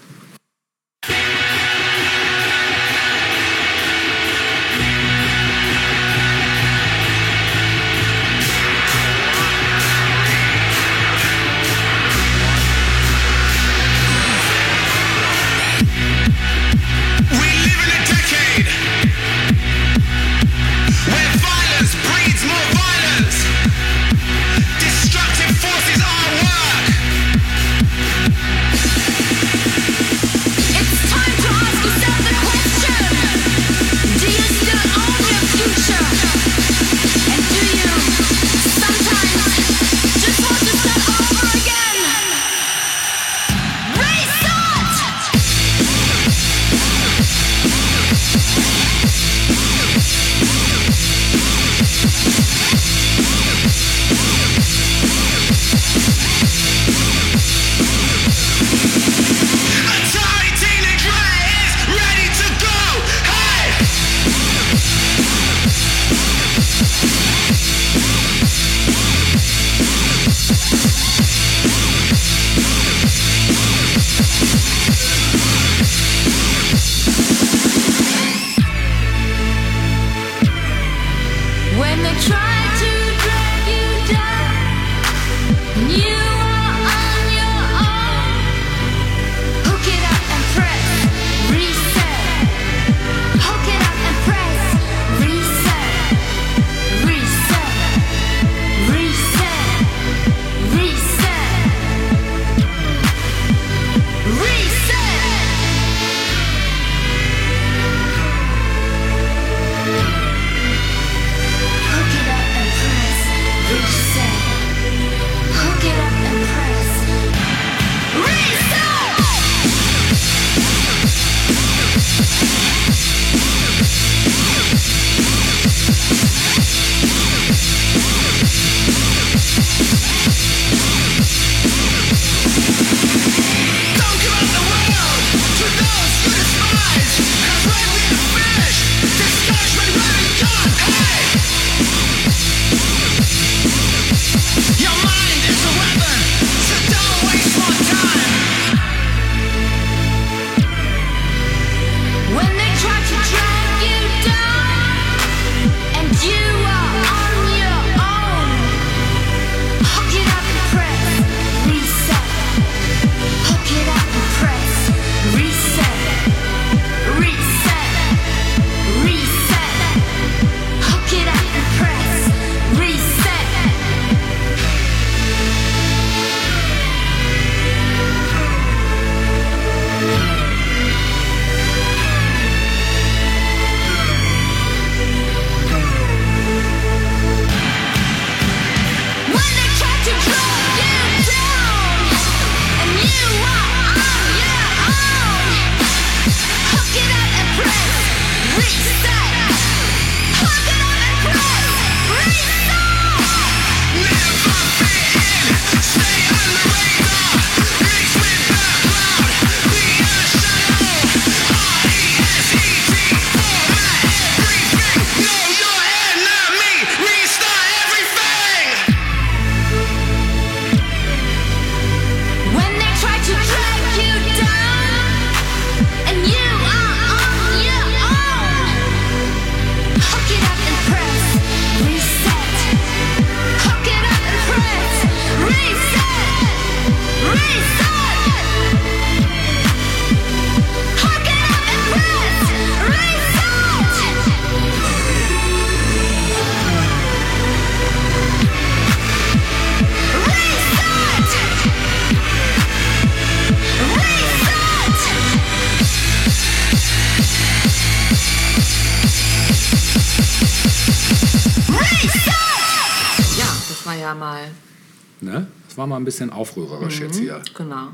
Bisschen aufrührerisch jetzt hier. Genau.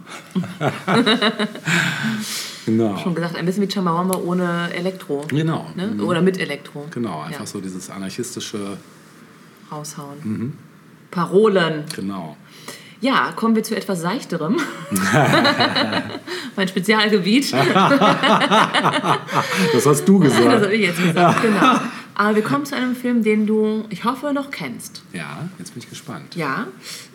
Genau. Schon gesagt, ein bisschen wie Chamawamba ohne Elektro. Genau. Ne? Mhm. Oder mit Elektro. Genau, einfach ja. so dieses anarchistische, Raushauen. Mhm. Parolen. genau. Ja, kommen wir zu etwas Seichterem. mein Spezialgebiet. Das hast du Das gesagt. habe ich jetzt gesagt, genau. Aber wir kommen zu einem Film, den du, ich hoffe, noch kennst. Ja, jetzt bin ich gespannt. Ja,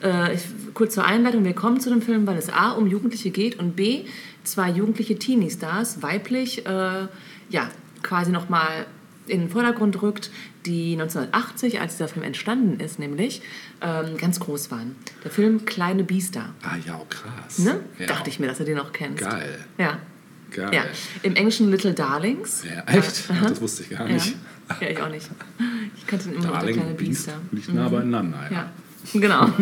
äh, ich, kurz zur Einleitung. Wir kommen zu dem Film, weil es A, um Jugendliche geht und B, zwei jugendliche Teenie-Stars, weiblich, äh, ja, quasi nochmal in den Vordergrund rückt, die 1980, als dieser Film entstanden ist, nämlich, ähm, ganz groß waren. Der Film Kleine Biester. Ah ja, krass. Ne? Ja. Dachte ich mir, dass du den noch kennst. Geil. Ja. Geil. ja. Im Englischen Little Darlings. Ja, echt? Ach, das wusste ich gar nicht. Ja. ja, ich auch nicht. Ich kannte ihn immer Darling Kleine und Beast Biester. liegt nah beieinander. Ja. Genau.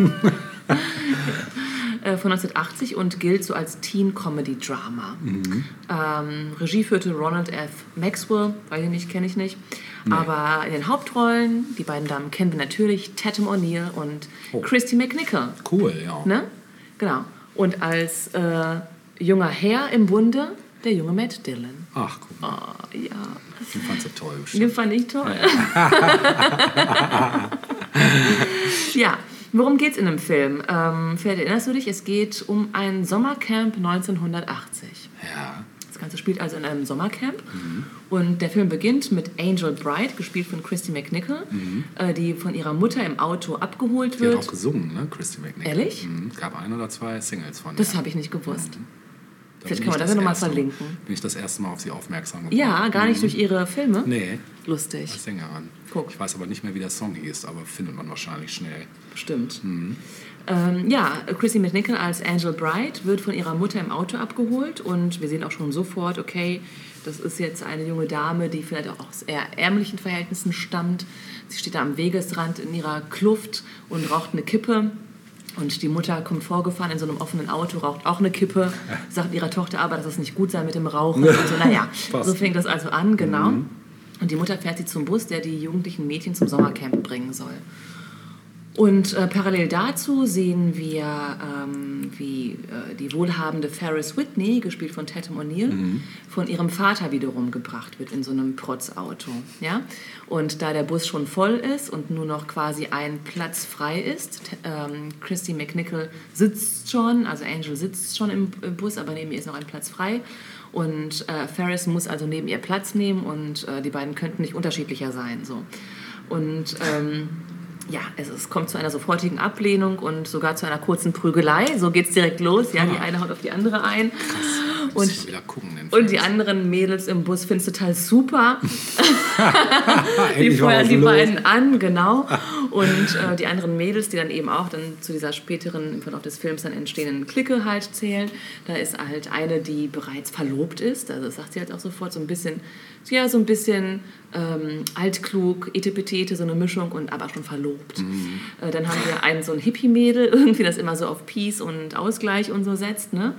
Äh, Von 1980 und gilt so als Teen-Comedy-Drama. Mhm. Ähm, Regie führte Ronald F. Maxwell, weiß ich nicht, kenne ich nicht. Aber in den Hauptrollen, die beiden Damen kennen wir natürlich, Tatum O'Neill und Oh. Christy McNichol. Cool, ja. Ne? Genau. Und als äh, junger Herr im Bunde, der junge Matt Dillon. Ach, mal. Oh, ja. Den fandst du toll bestimmt. Den fand ich toll. ja, worum geht's in dem Film? Ähm, vielleicht erinnerst du dich, es geht um ein Sommercamp 1980. Ja. Das Ganze spielt also in einem Sommercamp. Und der Film beginnt mit Angel Bright, gespielt von Christy McNichol, äh, die von ihrer Mutter im Auto abgeholt Die hat wird. auch gesungen, ne? Christy McNichol. Ehrlich? Mhm. Gab ein oder zwei Singles von Das ihr. habe ich nicht gewusst. Da Vielleicht kann man das ja nochmal verlinken. Bin ich das erste Mal auf sie aufmerksam geworden. Ja, gar nicht durch ihre Filme. Nee, Lustig. als Sängerin. Guck. Ich weiß aber nicht mehr, wie der Song hieß, aber findet man wahrscheinlich schnell. Stimmt. Ähm, ja, Chrissy McNichol als Angel Bright wird von ihrer Mutter im Auto abgeholt und wir sehen auch schon sofort, okay, das ist jetzt eine junge Dame, die vielleicht auch aus eher ärmlichen Verhältnissen stammt. Sie steht da am Wegesrand in ihrer Kluft und raucht eine Kippe. Und die Mutter kommt vorgefahren in so einem offenen Auto, raucht auch eine Kippe, sagt ihrer Tochter aber, dass es nicht gut sei mit dem Rauchen. Und so, naja, so fängt das also an, genau. Und die Mutter fährt sie zum Bus, der die jugendlichen Mädchen zum Sommercamp bringen soll. Und äh, parallel dazu sehen wir, ähm, wie äh, die wohlhabende Ferris Whitney, gespielt von Tatum O'Neill, von ihrem Vater wiederum gebracht wird in so einem Protzauto. Ja? Und da der Bus schon voll ist und nur noch quasi ein Platz frei ist, ähm, Christy McNichol sitzt schon, also Angel sitzt schon im, im Bus, aber neben ihr ist noch ein Platz frei. Und äh, Ferris muss also neben ihr Platz nehmen und äh, die beiden könnten nicht unterschiedlicher sein. So. Und ähm, ja, es, es kommt zu einer sofortigen Ablehnung und sogar zu einer kurzen Prügelei. So geht's direkt los. Ja, die eine haut auf die andere ein. Muss Und, gucken. Und die anderen Mädels im Bus finden es total super. Die feuern die beiden an, genau. Und äh, die anderen Mädels, die dann eben auch dann zu dieser späteren, im Verlauf des Films dann entstehenden Clique halt zählen. Da ist halt eine, die bereits verlobt ist. Also das sagt sie halt auch sofort so ein bisschen, ja, so ein bisschen ähm, altklug, etepetete, so eine Mischung und aber schon verlobt. Äh, dann haben wir einen so ein Hippie-Mädel, irgendwie das immer so auf Peace und Ausgleich und so setzt, ne?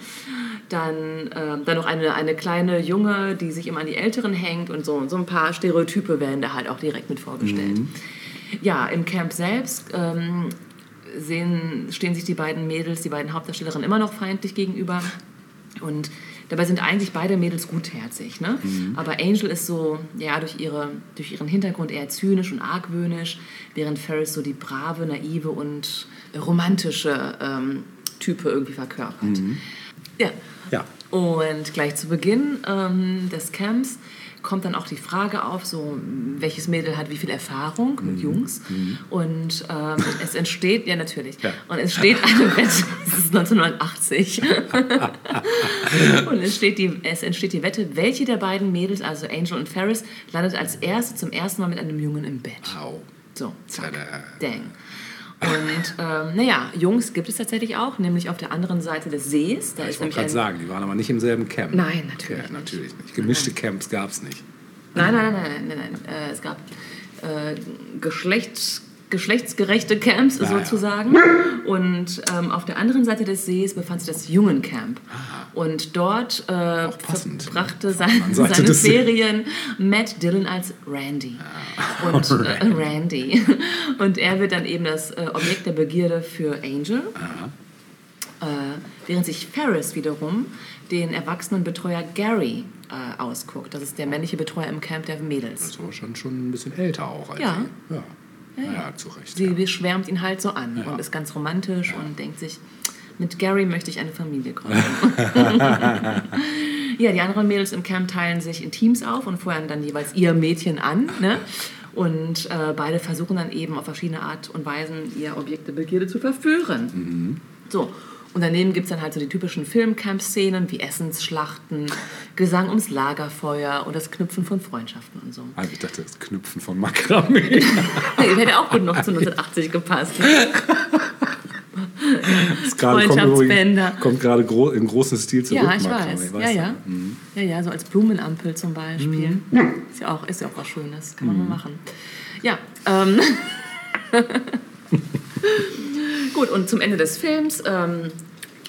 Dann, ähm, dann noch eine, eine kleine Junge, die sich immer an die Älteren hängt und so, so ein paar Stereotype werden da halt auch direkt mit vorgestellt. Ja, im Camp selbst ähm, sehen, stehen sich die beiden Mädels, die beiden Hauptdarstellerinnen immer noch feindlich gegenüber. Und dabei sind eigentlich beide Mädels gutherzig. Ne? Aber Angel ist so, ja, durch, ihre, durch ihren Hintergrund eher zynisch und argwöhnisch, während Ferris so die brave, naive und romantische ähm, Type irgendwie verkörpert. Ja. Ja. Und gleich zu Beginn ähm, des Camps kommt dann auch die Frage auf, so welches Mädel hat wie viel Erfahrung mit Jungs. Und ähm, es entsteht, ja natürlich, Ja. und es steht eine Wette, es ist 1980. und es, steht die, es entsteht die Wette, welche der beiden Mädels, also Angel und Ferris, landet als erste zum ersten Mal mit einem Jungen im Bett. Au. So, zack, dang. Und ähm, naja, Jungs gibt es tatsächlich auch, nämlich auf der anderen Seite des Sees. Da Ich ist wollte gerade sagen, die waren aber nicht im selben Camp. Nein, natürlich nicht. natürlich nicht. Gemischte Camps gab es nicht. Nein, nein, nein, nein, nein, nein. Äh, es gab äh, Geschlechts, geschlechtsgerechte Camps Ah, ja. sozusagen. Und ähm, auf der anderen Seite des Sees befand sich das Jungencamp. Und dort äh, passend, verbrachte der sein, seine Ferien Matt Dillon als Randy. Und, äh, Randy. Und er wird dann eben das äh, Objekt der Begierde für Angel. Äh, während sich Ferris wiederum den erwachsenen Betreuer Gary äh, ausguckt. Das ist der männliche Betreuer im Camp der Mädels. Das war schon, schon ein bisschen älter auch als Ja. sie. Ja. Ja, ja, zu Recht. Sie ja. beschwärmt ihn halt so an Ja. und ist ganz romantisch und denkt sich, mit Gary möchte ich eine Familie gründen. ja, die anderen Mädels im Camp teilen sich in Teams auf und feuern dann jeweils ihr Mädchen an. Ne? Und äh, beide versuchen dann eben auf verschiedene Art und Weisen ihr Objekt der Begierde zu verführen. So. Und daneben gibt es dann halt so die typischen Filmcamp-Szenen wie Essensschlachten, Gesang ums Lagerfeuer und das Knüpfen von Freundschaften und so. Ah, ich dachte, das Knüpfen von Makramee. Hätte auch gut noch zu 1980 gepasst. Freundschaftsbänder. kommt gerade gro in großem Stil zurück. Ja, ich Makramee, weiß. weißt Ja, du? ja. Ja, ja, so als Blumenampel zum Beispiel. Ist, ja auch, ist ja auch was Schönes. Kann man mal machen. Ja, ähm. Gut, und zum Ende des Films ähm,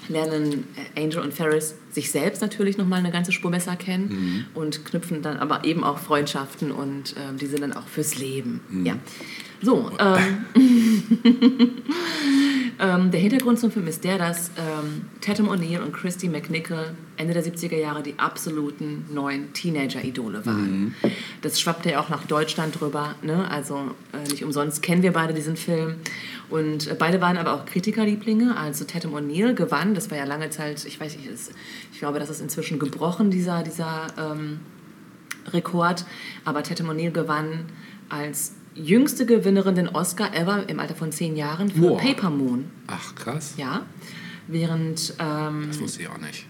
lernen äh, Angel und Ferris sich selbst natürlich nochmal eine ganze Spur besser kennen und knüpfen dann aber eben auch Freundschaften und ähm, die sind dann auch fürs Leben. Ja. So, ähm, ähm, der Hintergrund zum Film ist der, dass ähm, Tatum O'Neill und Christy McNichol Ende der 70er Jahre die absoluten neuen Teenager-Idole waren. Das schwappte ja auch nach Deutschland drüber. Ne? Also äh, nicht umsonst kennen wir beide diesen Film. Und äh, beide waren aber auch Kritikerlieblinge. Also Tatum O'Neill gewann, das war ja lange Zeit, ich weiß nicht, es- ich glaube, das ist inzwischen gebrochen, dieser, dieser ähm, Rekord. Aber Tatum O'Neill gewann als jüngste Gewinnerin den Oscar ever im Alter von zehn Jahren für Wow. Paper Moon. Ach, krass. Ja. Während, ähm, Das wusste ich auch nicht.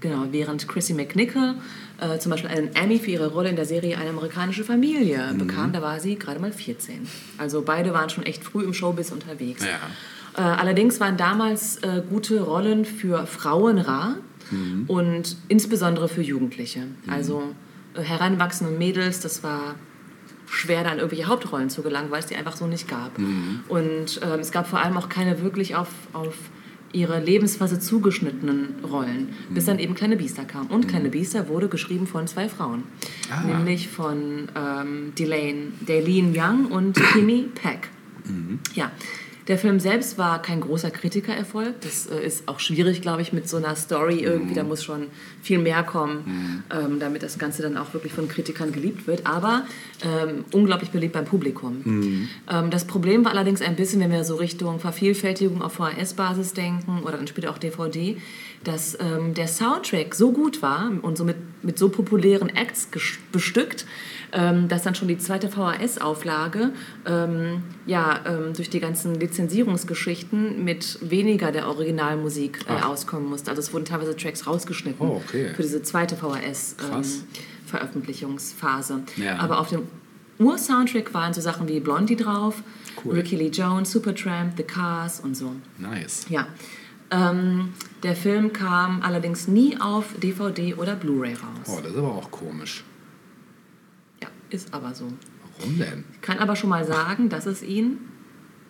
genau, während Chrissy McNichol äh, zum Beispiel einen Emmy für ihre Rolle in der Serie Eine amerikanische Familie Mhm. bekam, da war sie gerade mal 14. Also beide waren schon echt früh im Showbiz unterwegs. Ja. Äh, allerdings waren damals äh, gute Rollen für Frauen rar Mhm. und insbesondere für Jugendliche. Also äh, heranwachsende Mädels, das war schwer, dann irgendwelche Hauptrollen zu gelangen, weil es die einfach so nicht gab. Mhm. Und ähm, es gab vor allem auch keine wirklich auf, auf ihre Lebensphase zugeschnittenen Rollen, Mhm. bis dann eben Kleine Biester kam. Und Kleine Biester wurde geschrieben von zwei Frauen, Ah. nämlich von ähm, Delane, Daleen Young und Kimmy Peck. Ja, der Film selbst war kein großer Kritikererfolg. Das äh, ist auch schwierig, glaube ich, mit so einer Story irgendwie. Da muss schon viel mehr kommen, ähm, damit das Ganze dann auch wirklich von Kritikern geliebt wird. Aber ähm, unglaublich beliebt beim Publikum. Ähm, das Problem war allerdings ein bisschen, wenn wir so Richtung Vervielfältigung auf VHS-Basis denken oder dann später auch DVD, dass ähm, der Soundtrack so gut war und so mit, mit so populären Acts bestückt, ähm, dass dann schon die zweite VHS-Auflage ähm, ja, ähm, durch die ganzen Lizenzierungsgeschichten mit weniger der Originalmusik äh, auskommen musste. Also es wurden teilweise Tracks rausgeschnitten Oh, okay. für diese zweite. VHS-Veröffentlichungsphase. Ja. Aber auf dem Ur-Soundtrack waren so Sachen wie Blondie drauf, Cool. Ricky Lee Jones, Supertramp, The Cars und so. Nice. Ja. Ähm, der Film kam allerdings nie auf DVD oder Blu-ray raus. Oh, das ist aber auch komisch. Ja, ist aber so. Warum denn? Ich kann aber schon mal sagen, dass es ihn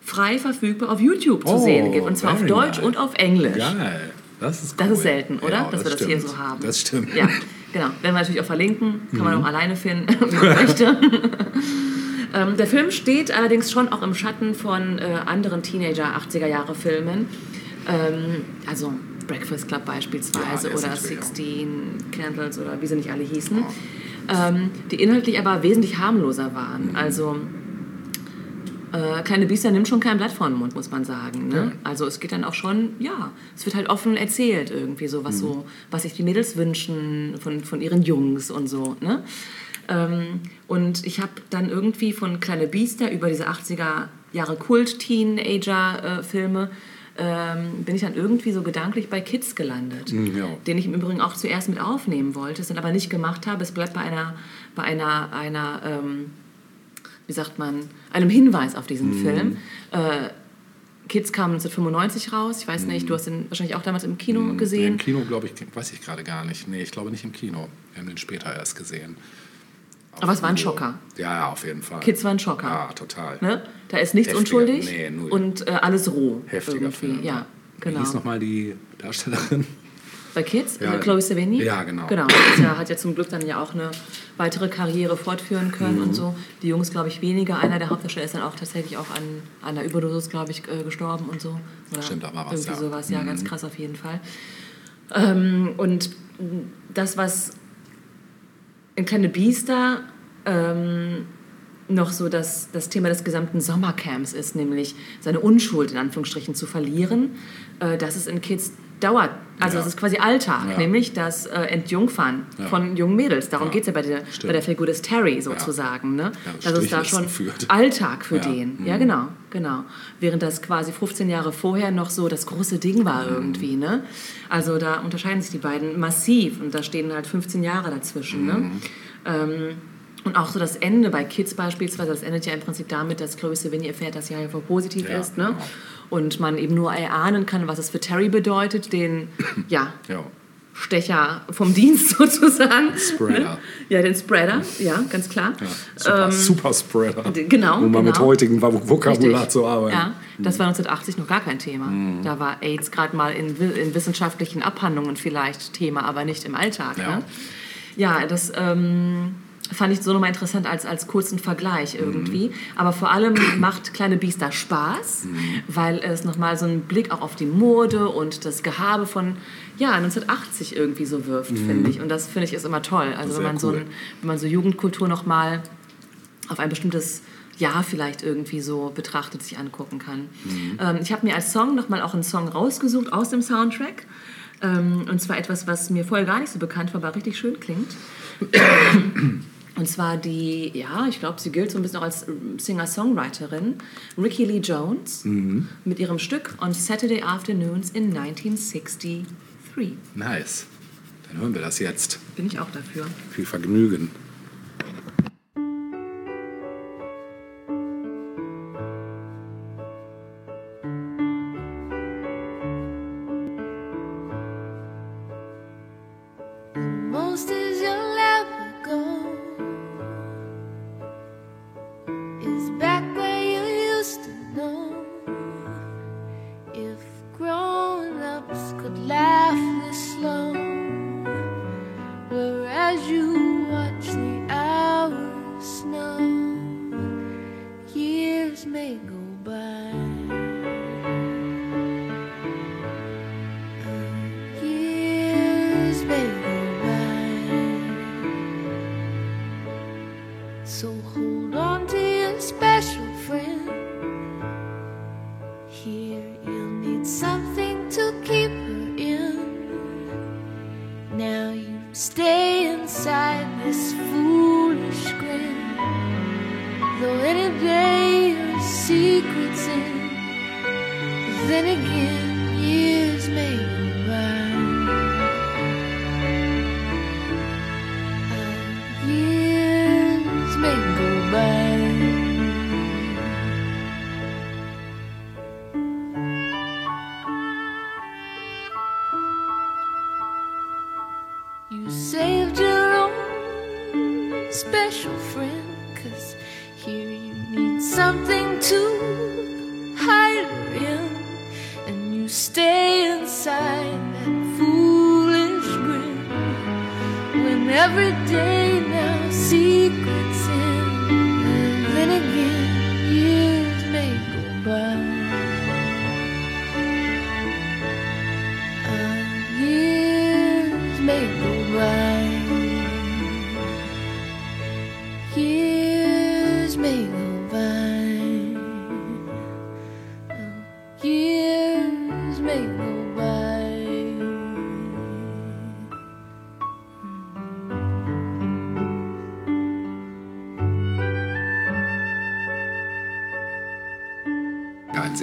frei verfügbar auf YouTube zu Oh, sehen gibt. Und zwar auf Deutsch nice. und auf Englisch. Geil. Das ist Das cool. ist selten, oder? Ja, Dass wir das hier stimmt. so haben. Das stimmt. Ja, genau. Werden wir natürlich auch verlinken. Kann man Mhm. auch alleine finden, wie man möchte. ähm, der Film steht allerdings schon auch im Schatten von äh, anderen Teenager-80er-Jahre-Filmen. Ähm, also Breakfast Club beispielsweise Ja, oder natürlich auch- 16 Candles oder wie sie nicht alle hießen. Ähm, die inhaltlich aber wesentlich harmloser waren. Mhm. Also äh, Kleine Biester nimmt schon kein Blatt vor den Mund, muss man sagen. Ne? Ja. Also es geht dann auch schon, ja, es wird halt offen erzählt irgendwie, so Mhm. was, so, was sich die Mädels wünschen von, von ihren Jungs und so. Ne? Ähm, und ich habe dann irgendwie von Kleine Biester über diese 80er Jahre Kult-Teenager-Filme ähm, bin ich dann irgendwie so gedanklich bei Kids gelandet, Mm, ja. den ich im Übrigen auch zuerst mit aufnehmen wollte, es dann aber nicht gemacht habe. Es bleibt bei einer, bei einer, einer ähm, wie sagt man, einem Hinweis auf diesen Film. Äh, Kids kam 1995 raus. Ich weiß nicht, du hast den wahrscheinlich auch damals im Kino Nee, Im gesehen. Kino, glaube ich, weiß ich gerade gar nicht. Nee, ich glaube nicht im Kino. Wir haben den später erst gesehen. Aber es war ein. Schocker. Ja, ja, auf jeden Fall. Kids waren Schocker. Ja, total. Ne? Da ist nichts Heftiger- unschuldig nee, null. und äh, alles roh. Heftiger irgendwie. Film. Ja, Wie genau. hieß nochmal die Darstellerin? Bei Kids, Ja, äh, Chloe Sevigny? ja, genau. Genau, ist ja, hat ja zum Glück dann ja auch eine weitere Karriere fortführen können Mhm. und so. Die Jungs, glaube ich, weniger. Einer der Hauptdarsteller ist dann auch tatsächlich auch an, an einer Überdosis, glaube ich, äh, gestorben und so. Oder Stimmt, da war was, Irgendwie ja. Mhm. sowas, ja, ganz krass auf jeden Fall. Ähm, und das, was in Kleine Biester ähm, noch so das, das Thema des gesamten Sommercamps ist, nämlich seine Unschuld in Anführungsstrichen zu verlieren, äh, das ist in Kids dauert. Also Ja. das ist quasi Alltag, Ja. nämlich das äh, Entjungfern Ja. von jungen Mädels. Darum Ja. geht es ja bei der, Stimmt. bei der Figur des Terry sozusagen. Ne? Das ist da schon führt. Alltag für den. Mhm. Ja, genau, genau. Während das quasi 15 Jahre vorher noch so das große Ding Mhm. war irgendwie. Ne? Also da unterscheiden sich die beiden massiv und da stehen halt 15 Jahre dazwischen. Ne? Mhm. Ähm, und auch so das Ende bei Kids beispielsweise, das endet ja im Prinzip damit, dass Chloe Sevigny erfährt, dass sie HIV positiv ist. Ne? genau. Und man eben nur erahnen kann, was es für Terry bedeutet, den, ja, Ja. Stecher vom Dienst sozusagen. Spreader. Ja, den Spreader, ja, ganz klar. Ja, super, Ähm, super Spreader. genau, Um mal mit genau. heutigem Vok- Vokabular Richtig. zu arbeiten. Ja, das war 1980 noch gar kein Thema. Mhm. Da war AIDS gerade mal in, in wissenschaftlichen Abhandlungen vielleicht Thema, aber nicht im Alltag. Ja. Ne? ja das ähm, fand ich so nochmal interessant als, als kurzen Vergleich irgendwie. Aber vor allem macht Kleine Biester Spaß, weil es nochmal so einen Blick auch auf die Mode und das Gehabe von ja, 1980 irgendwie so wirft, finde ich. Und das finde ich ist immer toll. Also wenn man, so cool. ein, wenn man so Jugendkultur nochmal auf ein bestimmtes Jahr vielleicht irgendwie so betrachtet sich angucken kann. Ähm, ich habe mir als Song nochmal auch einen Song rausgesucht aus dem Soundtrack. Ähm, und zwar etwas, was mir vorher gar nicht so bekannt war, aber richtig schön klingt. Und zwar die, ja, ich glaube, sie gilt so ein bisschen auch als Singer-Songwriterin, Ricky Lee Jones, mit ihrem Stück On Saturday Afternoons in 1963. Nice. Dann hören wir das jetzt. Bin ich auch dafür. Viel Vergnügen.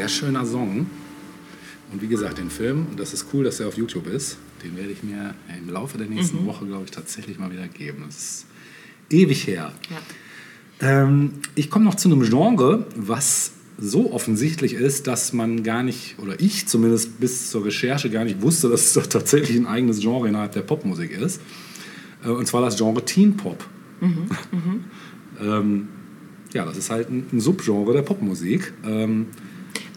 Sehr schöner Song. Und wie gesagt, den Film, und das ist cool, dass er auf YouTube ist, den werde ich mir im Laufe der nächsten Woche, glaube ich, tatsächlich mal wieder geben. Das ist ewig her. Ja. Ähm, ich komme noch zu einem Genre, was so offensichtlich ist, dass man gar nicht, oder ich zumindest bis zur Recherche gar nicht wusste, dass es doch tatsächlich ein eigenes Genre innerhalb der Popmusik ist. Äh, und zwar das Genre Teen Pop. ähm, ja, das ist halt ein, ein Subgenre der Popmusik. Ähm,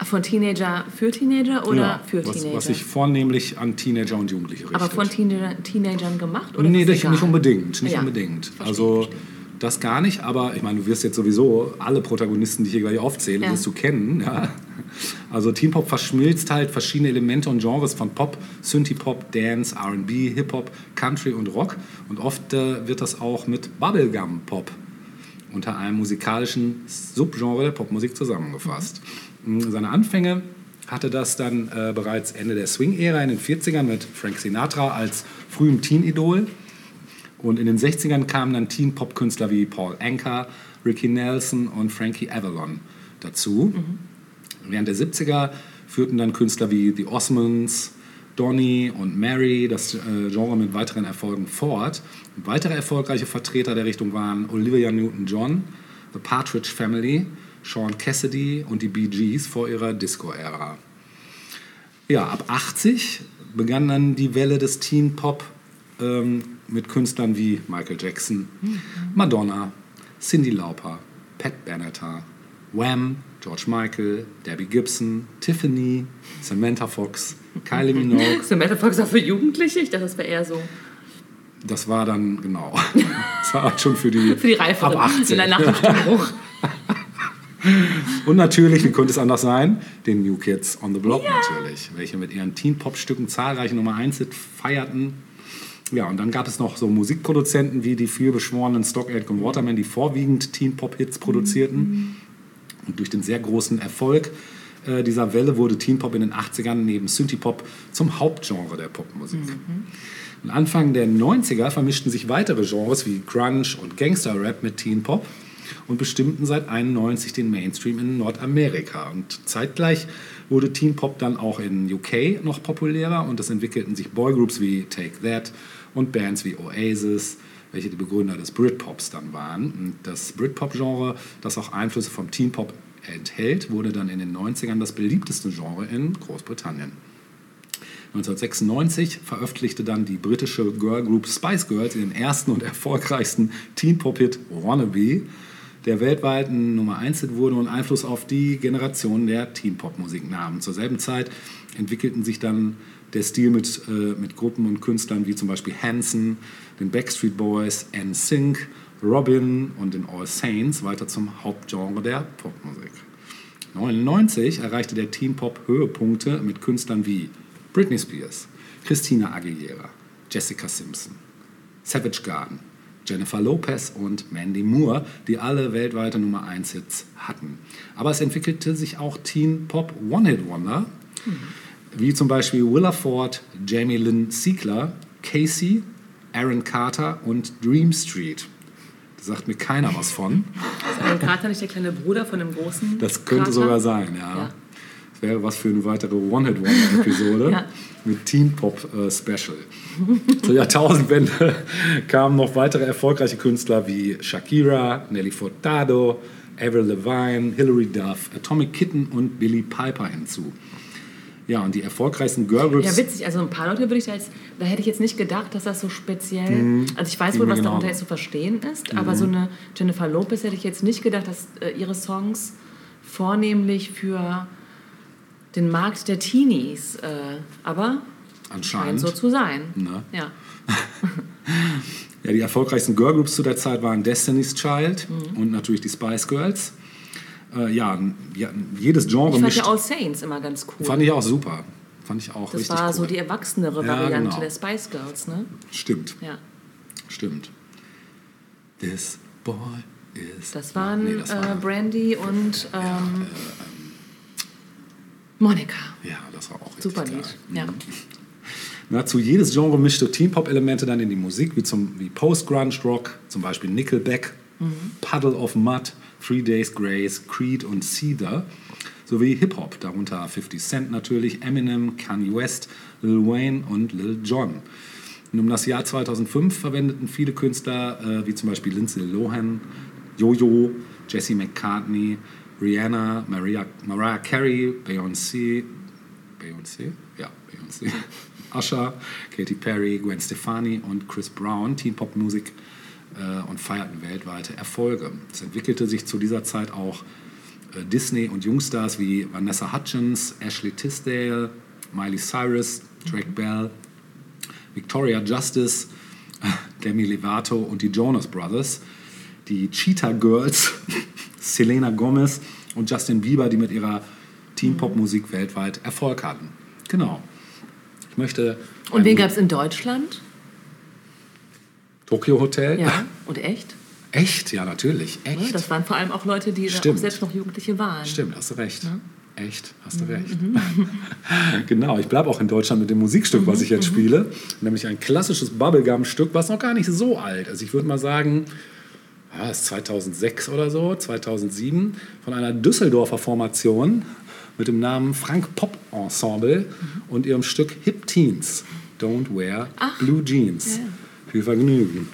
Von Teenager für Teenager oder Ja, für was, Teenager? was sich vornehmlich an Teenager und Jugendliche richtet. Aber von Teenager, Teenagern gemacht? Oder nee, nicht, nicht unbedingt. Nicht Ja. unbedingt. Also verstehe. das gar nicht, aber ich meine, du wirst jetzt sowieso alle Protagonisten, die ich hier gleich aufzähle, Ja. wirst du kennen. Ja? Also Teen Pop verschmilzt halt verschiedene Elemente und Genres von Pop, Synthie-Pop, Dance, R&B, Hip-Hop, Country und Rock. Und oft äh, wird das auch mit Bubblegum-Pop unter einem musikalischen Subgenre der Popmusik zusammengefasst. Mhm. Seine Anfänge hatte das dann äh, bereits Ende der Swing-Ära in den 40ern mit Frank Sinatra als frühem Teen-Idol. Und in den 60ern kamen dann Teen-Pop-Künstler wie Paul Anka, Ricky Nelson und Frankie Avalon dazu. Während der 70er führten dann Künstler wie The Osmonds, Donny und Mary das äh, Genre mit weiteren Erfolgen fort. Weitere erfolgreiche Vertreter der Richtung waren Olivia Newton-John, The Partridge Family, Sean Cassidy und die Bee Gees vor ihrer Disco-Ära. Ja, ab 80 begann dann die Welle des Teen Pop ähm, mit Künstlern wie Michael Jackson, Madonna, Cyndi Lauper, Pat Benatar, Wham, George Michael, Debbie Gibson, Tiffany, Samantha Fox, Kylie Minogue. Samantha Fox auch für Jugendliche? Ich dachte, das wäre eher so Das war dann, genau, das war schon für die, für die Reiferen. ab 18. Nach dem Stimmbruch. Und natürlich, wie könnte es anders sein, den New Kids on the Block natürlich, welche mit ihren Teen-Pop-Stücken zahlreiche Nummer 1 Hit feierten. Ja, und dann gab es noch so Musikproduzenten wie die vielbeschworenen Stock Aitken und Waterman, die vorwiegend Teen-Pop-Hits produzierten. Und durch den sehr großen Erfolg äh, dieser Welle wurde Teen Pop in den 80ern neben Synthie-Pop zum Hauptgenre der Popmusik. Und Anfang der 90er vermischten sich weitere Genres wie Grunge und Gangster-Rap mit Teen Pop und bestimmten seit 91 den Mainstream in Nordamerika. Und zeitgleich wurde Teen Pop dann auch in UK noch populärer und es entwickelten sich Boygroups wie Take That und Bands wie Oasis, welche die Begründer des Britpops dann waren. Und das Britpop-Genre, das auch Einflüsse vom Teen Pop enthält, wurde dann in den 90ern das beliebteste Genre in Großbritannien. 1996 veröffentlichte dann die britische Girlgroup Spice Girls ihren ersten und erfolgreichsten Teen-Pop-Hit Wannabe, der weltweiten Nummer 1 Hit wurde und Einfluss auf die Generation der Teen-Pop-Musik nahm. Zur selben Zeit entwickelten sich dann der Stil mit, äh, mit Gruppen und Künstlern wie zum Beispiel Hanson, den Backstreet Boys, NSYNC, Robin und den All Saints weiter zum Hauptgenre der Popmusik. 1999 erreichte der Teen Pop Höhepunkte mit Künstlern wie Britney Spears, Christina Aguilera, Jessica Simpson, Savage Garden, Jennifer Lopez und Mandy Moore, die alle weltweite Nummer 1 Hits hatten. Aber es entwickelte sich auch Teen Pop One-Hit Wonder, wie zum Beispiel Willa Ford, Jamie Lynn Siegler, Casey, Aaron Carter und Dream Street. Da sagt mir keiner was von. Ist Aaron Carter nicht der kleine Bruder von dem großen? Das könnte Carter? sogar sein, ja. Ja. Wäre was für eine weitere One-Hit-Wonder-Episode Ja. mit Teen Pop äh, Special. Zur Jahrtausendwende kamen noch weitere erfolgreiche Künstler wie Shakira, Nelly Furtado, Avril Lavigne, Hilary Duff, Atomic Kitten und Billy Piper hinzu. Ja, und die erfolgreichsten Girlgroups. Ja, witzig. Also ein paar Leute würde ich da jetzt, da hätte ich jetzt nicht gedacht, dass das so speziell, also ich weiß wohl, was genauso. darunter jetzt zu verstehen ist, aber so eine Jennifer Lopez hätte ich jetzt nicht gedacht, dass äh, ihre Songs vornehmlich für den Markt der Teenies, äh, aber scheint Anscheinend. so zu sein. Ne? Ja. Ja, die erfolgreichsten Girlgroups zu der Zeit waren Destiny's Child Mhm. und natürlich die Spice Girls. Äh, ja, ja, jedes Genre Ich fand mischt. ja All Saints immer ganz cool. Fand ich auch super. Fand ich auch das war cool. so die erwachsenere Ja, Variante genau. der Spice Girls, ne? Stimmt, Ja. stimmt. This boy is. Das waren Nee, das äh, war, Brandy und ähm, Monika. ja, das war auch Super. Lied. Ja. Nahezu jedes Genre mischte Teen-Pop-Elemente dann in die Musik, wie, zum, wie Post-Grunge-Rock, zum Beispiel Nickelback, Puddle of Mud, Three Days Grace, Creed und Cedar, sowie Hip-Hop, darunter 50 Cent natürlich, Eminem, Kanye West, Lil Wayne und Lil Jon. Und um das Jahr 2005 verwendeten viele Künstler, äh, wie zum Beispiel Lindsay Lohan, Jojo, Jesse McCartney, Rihanna, Maria, Mariah Carey, Beyoncé, Beyoncé? Ja, Beyoncé. Usher, Katy Perry, Gwen Stefani und Chris Brown Teen-Pop-Musik äh, und feierten weltweite Erfolge. Es entwickelte sich zu dieser Zeit auch äh, Disney- und Jungstars wie Vanessa Hutchins, Ashley Tisdale, Miley Cyrus, Drake Bell, Victoria Justice, Demi Lovato und die Jonas Brothers, die Cheetah Girls, Selena Gomez und Justin Bieber, die mit ihrer Teen-Pop-Musik weltweit Erfolg hatten. Genau. Ich möchte Und wen gab es in Deutschland? Tokyo Hotel. Ja. Und echt? Echt? Ja, natürlich. Echt. Das waren vor allem auch Leute, die auch selbst noch Jugendliche waren. Stimmt, hast du recht. Echt, hast Mhm, du recht. genau, ich bleibe auch in Deutschland mit dem Musikstück, was ich Mhm, jetzt spiele. Nämlich ein klassisches Bubblegum-Stück, was noch gar nicht so alt ist. Ich würde mal sagen, ja, ist 2006 oder so, 2007, von einer Düsseldorfer Formation mit dem Namen Frank Pop Ensemble Mhm. und ihrem Stück Hip Teens. Don't wear Ach, blue jeans. ja. Viel Vergnügen.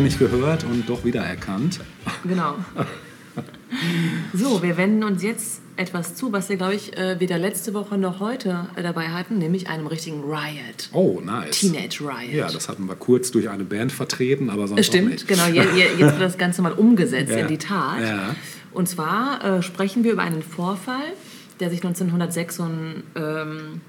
Lange nicht gehört und doch wiedererkannt. Genau. So, wir wenden uns jetzt etwas zu, was wir, glaube ich, äh, weder letzte Woche noch heute äh, dabei hatten, nämlich einem richtigen Riot. Oh, nice. Teenage Riot. Ja, das hatten wir kurz durch eine Band vertreten, aber sonst Stimmt, nicht. genau. Je, je, jetzt wird das Ganze mal umgesetzt Ja. in die Tat. Ja. Und zwar äh, sprechen wir über einen Vorfall, der sich 1906 und, ähm,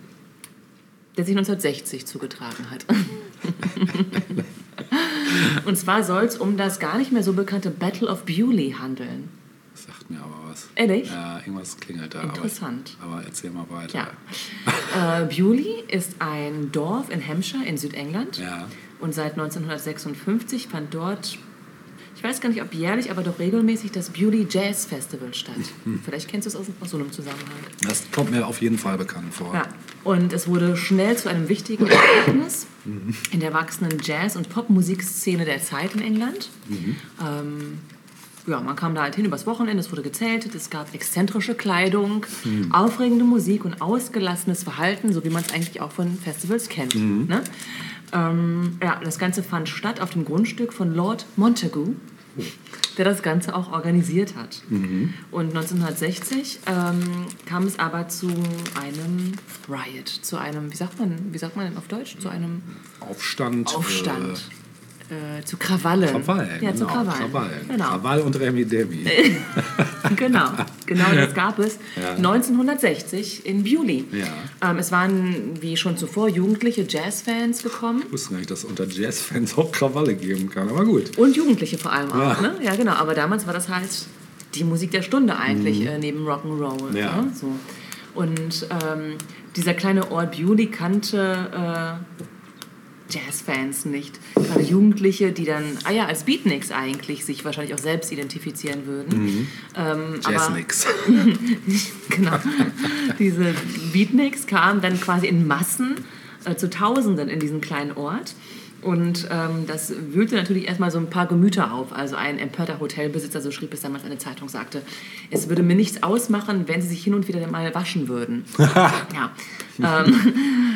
der sich 1960 zugetragen hat. Und zwar soll es um das gar nicht mehr so bekannte Battle of Bewley handeln. Das sagt mir aber was. Ehrlich? Ja, irgendwas klingelt da. Interessant. Aber, aber erzähl mal weiter. Ja. äh, Bewley ist ein Dorf in Hampshire in Südengland. Ja. Und seit 1956 fand dort, ich weiß gar nicht ob jährlich, aber doch regelmäßig das Bewley Jazz Festival statt. Vielleicht kennst du es aus, aus so einem Zusammenhang. Das kommt mir auf jeden Fall bekannt vor. Ja, und es wurde schnell zu einem wichtigen Ereignis in der wachsenden Jazz- und Popmusikszene der Zeit in England. Ähm, ja, man kam da halt hin übers Wochenende, es wurde gezeltet, es gab exzentrische Kleidung, aufregende Musik und ausgelassenes Verhalten, so wie man es eigentlich auch von Festivals kennt. Ne? Ähm, ja, das Ganze fand statt auf dem Grundstück von Lord Montagu, der das Ganze auch organisiert hat. Und 1960 ähm, kam es aber zu einem Riot, zu einem, wie sagt man, wie sagt man denn auf Deutsch? Zu einem Aufstand. Aufstand. Äh, zu Krawallen. Äh, Krawallen. Ja, zu genau, Krawallen. Krawallen. Genau. Krawall und Remi Demi. genau, genau das gab es Ja. 1960 in Bewley. Ja. Ähm, es waren, wie schon zuvor, jugendliche Jazzfans gekommen. Ich wusste gar nicht, dass es unter Jazzfans auch Krawalle geben kann, aber gut. Und Jugendliche vor allem auch. Ja. Ne? ja, genau. Aber damals war das halt die Musik der Stunde eigentlich, äh, neben Rock'n'Roll. Mhm. Ja. Ne? So. Und ähm, dieser kleine Ort Bewley kannte äh, Jazzfans nicht. Gerade Jugendliche, die dann, ah ja, als Beatniks eigentlich sich wahrscheinlich auch selbst identifizieren würden. Ähm, aber- Jazznix. genau. Diese Beatniks kamen dann quasi in Massen äh, zu Tausenden in diesen kleinen Ort. Und ähm, das wühlte natürlich erstmal so ein paar Gemüter auf. Also ein empörter Hotelbesitzer, so schrieb es damals eine Zeitung, sagte, es würde mir nichts ausmachen, wenn sie sich hin und wieder mal waschen würden. ja. ähm,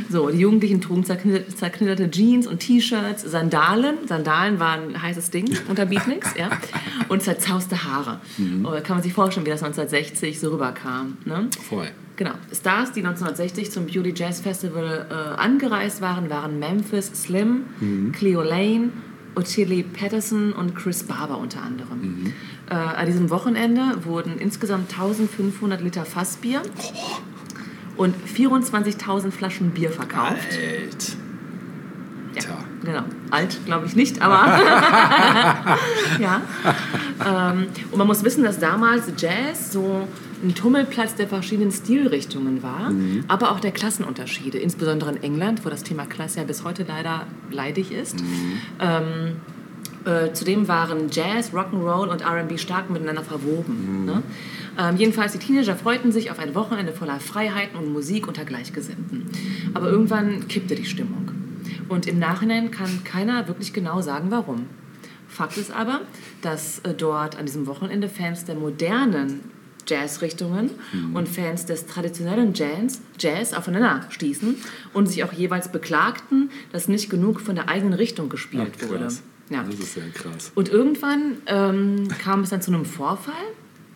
so, die Jugendlichen trugen zerknitterte, Jeans und T-Shirts, Sandalen. Sandalen waren ein heißes Ding unter Beatniks, ja. Und zerzauste Haare. Äh, Kann man sich vorstellen, wie das 1960 so rüberkam. Ne? Voll. Genau. Stars, die 1960 zum Beauty Jazz Festival äh, angereist waren, waren Memphis Slim, Cleo Lane, Ottilie Patterson und Chris Barber unter anderem. Äh, an diesem Wochenende wurden insgesamt 1500 Liter Fassbier und 24.000 Flaschen Bier verkauft. Alt. Ja, Tja. genau. Alt glaube ich nicht, aber ja. Ähm, und man muss wissen, dass damals Jazz so ein Tummelplatz der verschiedenen Stilrichtungen war, aber auch der Klassenunterschiede, insbesondere in England, wo das Thema Klasse ja bis heute leider leidig ist. Ähm, äh, zudem waren Jazz, Rock'n'Roll und R&B stark miteinander verwoben. Ne? Ähm, jedenfalls, die Teenager freuten sich auf ein Wochenende voller Freiheiten und Musik unter Gleichgesinnten. Aber irgendwann kippte die Stimmung. Und im Nachhinein kann keiner wirklich genau sagen, warum. Fakt ist aber, dass äh, dort an diesem Wochenende Fans der modernen Jazzrichtungen und Fans des traditionellen Jazz, Jazz aufeinander stießen und sich auch jeweils beklagten, dass nicht genug von der eigenen Richtung gespielt Ach, wurde. Ja. Das ist ja krass. Und irgendwann ähm, kam es dann zu einem Vorfall.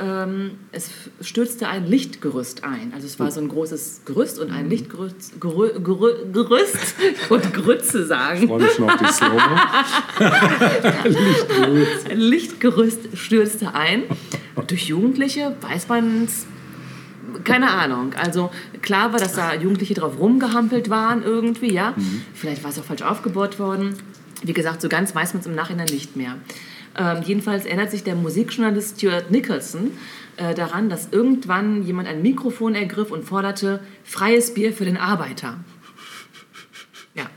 Ähm, es stürzte ein Lichtgerüst ein. Also es war so ein großes Gerüst und ein Lichtgerüst, Gerü, Gerü, Gerüst, ich wollte Grütze sagen. Freue mich schon auf die Slow. Ein Lichtgerüst stürzte ein. Und durch Jugendliche weiß man es, keine Ahnung. Also klar war, dass da Jugendliche drauf rumgehampelt waren irgendwie, ja. Vielleicht war es auch falsch aufgebaut worden. Wie gesagt, so ganz weiß man es im Nachhinein nicht mehr. Ähm, jedenfalls erinnert sich der Musikjournalist Stuart Nicholson äh, daran, dass irgendwann jemand ein Mikrofon ergriff und forderte, freies Bier für den Arbeiter. Ja,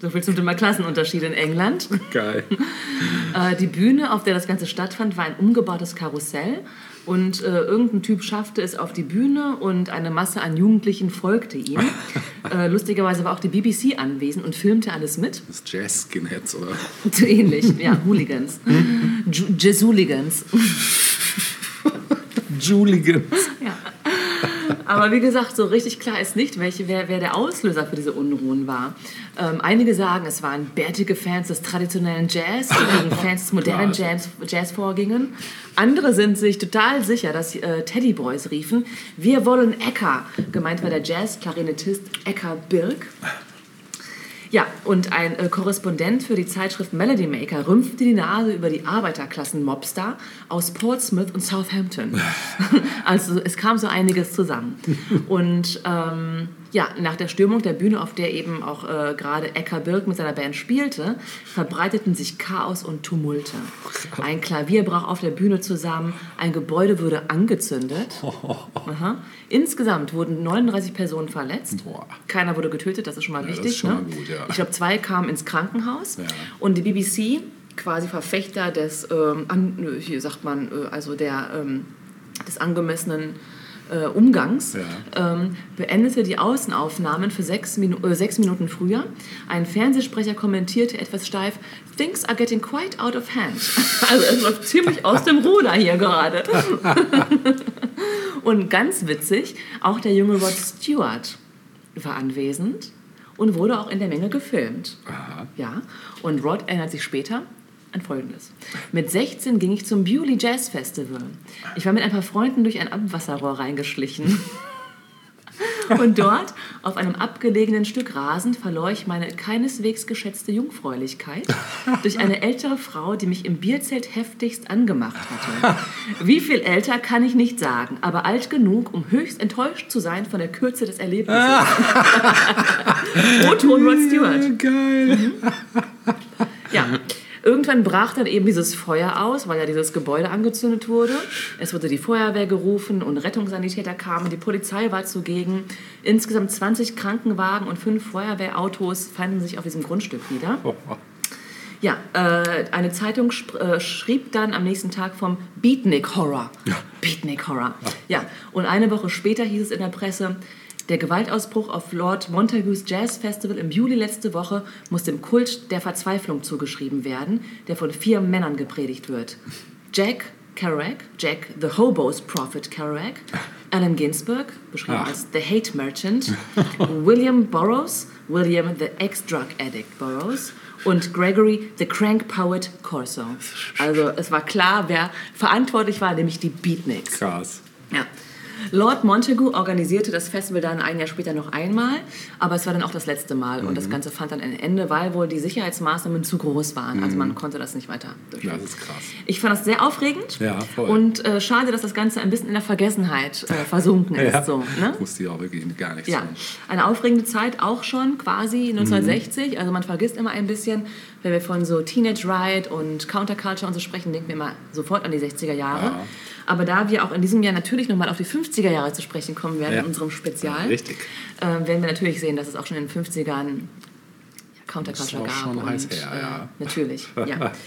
so viel zum Thema Klassenunterschied in England. Geil. Äh, die Bühne, auf der das Ganze stattfand, war ein umgebautes Karussell. Und äh, irgendein Typ schaffte es auf die Bühne und eine Masse an Jugendlichen folgte ihm. äh, lustigerweise war auch die BBC anwesend und filmte alles mit. Das ist Jazz-Skinheads, oder? So ähnlich, ja, Hooligans. Ju- Jazooligans. Juligan. Ja. Aber wie gesagt, so richtig klar ist nicht, welche, wer, wer der Auslöser für diese Unruhen war. Ähm, einige sagen, es waren bärtige Fans des traditionellen Jazz, die gegen Fans des modernen. Jazz, Jazz vorgingen. Andere sind sich total sicher, dass äh, Teddy Boys riefen, wir wollen Ecker. Gemeint war der Jazz-Klarinettist Ecker Birk. Ja, und ein äh, Korrespondent für die Zeitschrift Melody Maker rümpfte die Nase über die Arbeiterklassen-Mobster aus Portsmouth und Southampton. also es kam so einiges zusammen. Und ähm, ja, nach der Stürmung der Bühne, auf der eben auch äh, gerade Ecker Birk mit seiner Band spielte, verbreiteten sich Chaos und Tumulte. Ein Klavier brach auf der Bühne zusammen, ein Gebäude wurde angezündet. Aha. Insgesamt wurden 39 Personen verletzt. Boah. Keiner wurde getötet, das ist schon mal das wichtig. schon ne? mal gut, ja. Ich glaube, zwei kamen ins Krankenhaus. Ja. Und die BBC, quasi Verfechter des, ähm, an, hier sagt man, äh, also der, ähm, des angemessenen äh, Umgangs, Ja. ähm, beendete die Außenaufnahmen für sechs, Minu äh, sechs Minuten früher. Ein Fernsehsprecher kommentierte etwas steif, Things are getting quite out of hand. Also es läuft ziemlich aus dem Ruder hier gerade. Und ganz witzig, auch der junge Rod Stewart war anwesend und wurde auch in der Menge gefilmt. Ja, und Rod erinnert sich später an Folgendes. Mit 16 ging ich zum Bewley Jazz Festival. Ich war mit ein paar Freunden durch ein Abwasserrohr reingeschlichen. Und dort, auf einem abgelegenen Stück Rasen, verlor ich meine keineswegs geschätzte Jungfräulichkeit durch eine ältere Frau, die mich im Bierzelt heftigst angemacht hatte. Wie viel älter kann ich nicht sagen, aber alt genug, um höchst enttäuscht zu sein von der Kürze des Erlebnisses. O-Ton Rod Stewart. Geil. Ja. Irgendwann brach dann eben dieses Feuer aus, weil ja dieses Gebäude angezündet wurde. Es wurde die Feuerwehr gerufen und Rettungssanitäter kamen. Die Polizei war zugegen. Insgesamt 20 Krankenwagen und fünf Feuerwehrautos fanden sich auf diesem Grundstück wieder. Ja, äh, eine Zeitung äh, schrieb dann am nächsten Tag vom Beatnik Horror. Beatnik Horror. Ja, und eine Woche später hieß es in der Presse, der Gewaltausbruch auf Lord Montagues Jazz Festival im Juli letzte Woche muss dem Kult der Verzweiflung zugeschrieben werden, der von vier Männern gepredigt wird. Jack Kerouac, Jack the Hobo's Prophet Kerouac, Allen Ginsberg, beschrieben Ach. als The Hate Merchant, William Burroughs, William the Ex-Drug Addict Burroughs und Gregory the Crank Poet Corso. Also es war klar, wer verantwortlich war, nämlich die Beatniks. Krass. Ja. Lord Montagu organisierte das Festival dann ein Jahr später noch einmal, aber es war dann auch das letzte Mal und Mhm. das Ganze fand dann ein Ende, weil wohl die Sicherheitsmaßnahmen zu groß waren. Also man konnte das nicht weiter durchführen. Mhm. Das ist krass. Ich fand das sehr aufregend Ja, voll. und äh, schade, dass das Ganze ein bisschen in der Vergessenheit äh, versunken ist. Ja. So, ne? Wusste ich auch wirklich gar nichts Ja, von. eine aufregende Zeit auch schon quasi Mhm. 1960. Also man vergisst immer ein bisschen, wenn wir von so Teenage Riot und Counterculture und so sprechen, denken wir immer sofort an die 60er Jahre. Ja. Aber da wir auch in diesem Jahr natürlich nochmal auf die 50er Jahre zu sprechen kommen werden Ja. in unserem Spezial, Richtig. äh, werden wir natürlich sehen, dass es auch schon in den 50ern ja, Counterculture gab. schon heiß und, her, ja. Äh, natürlich, ja.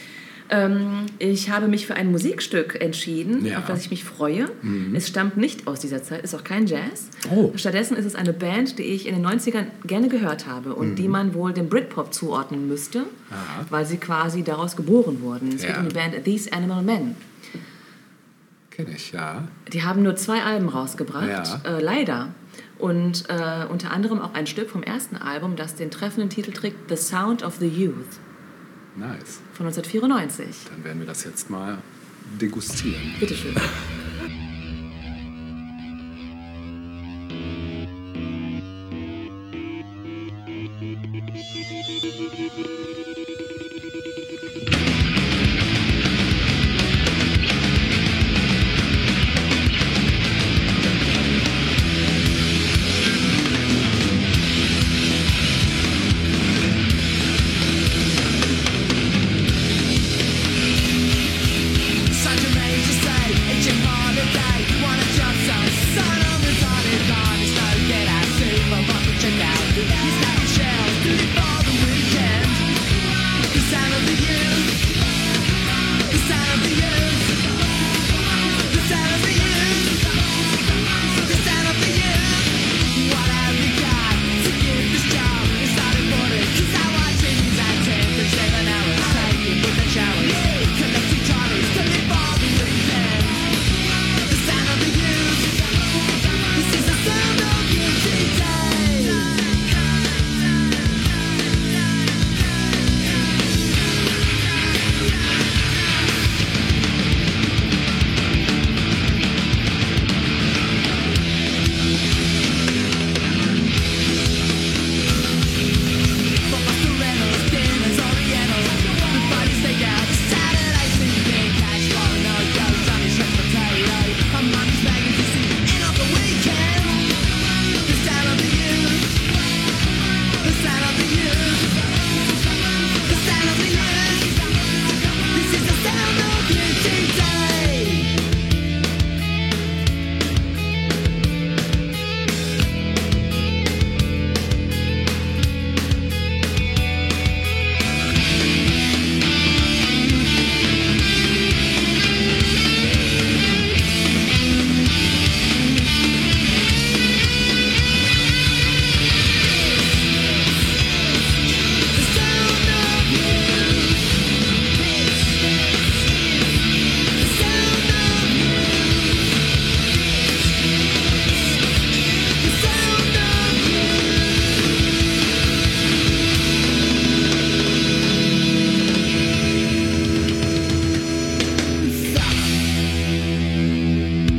Ähm, ich habe mich für ein Musikstück entschieden, Ja. Mhm. auf das ich mich freue. Es stammt nicht aus dieser Zeit, ist auch kein Jazz. Oh. Stattdessen ist es eine Band, die ich in den 90ern gerne gehört habe und die man wohl dem Britpop zuordnen müsste, Mhm. Aha. weil sie quasi daraus geboren wurden. Es geht Ja. um die Band These Animal Men. Kenne ich, ja. Die haben nur zwei Alben rausgebracht, Ja. äh, leider. Und äh, unter anderem auch ein Stück vom ersten Album, das den treffenden Titel trägt The Sound of the Youth Nice. von 1994. Dann werden wir das jetzt mal degustieren. Bitteschön. Such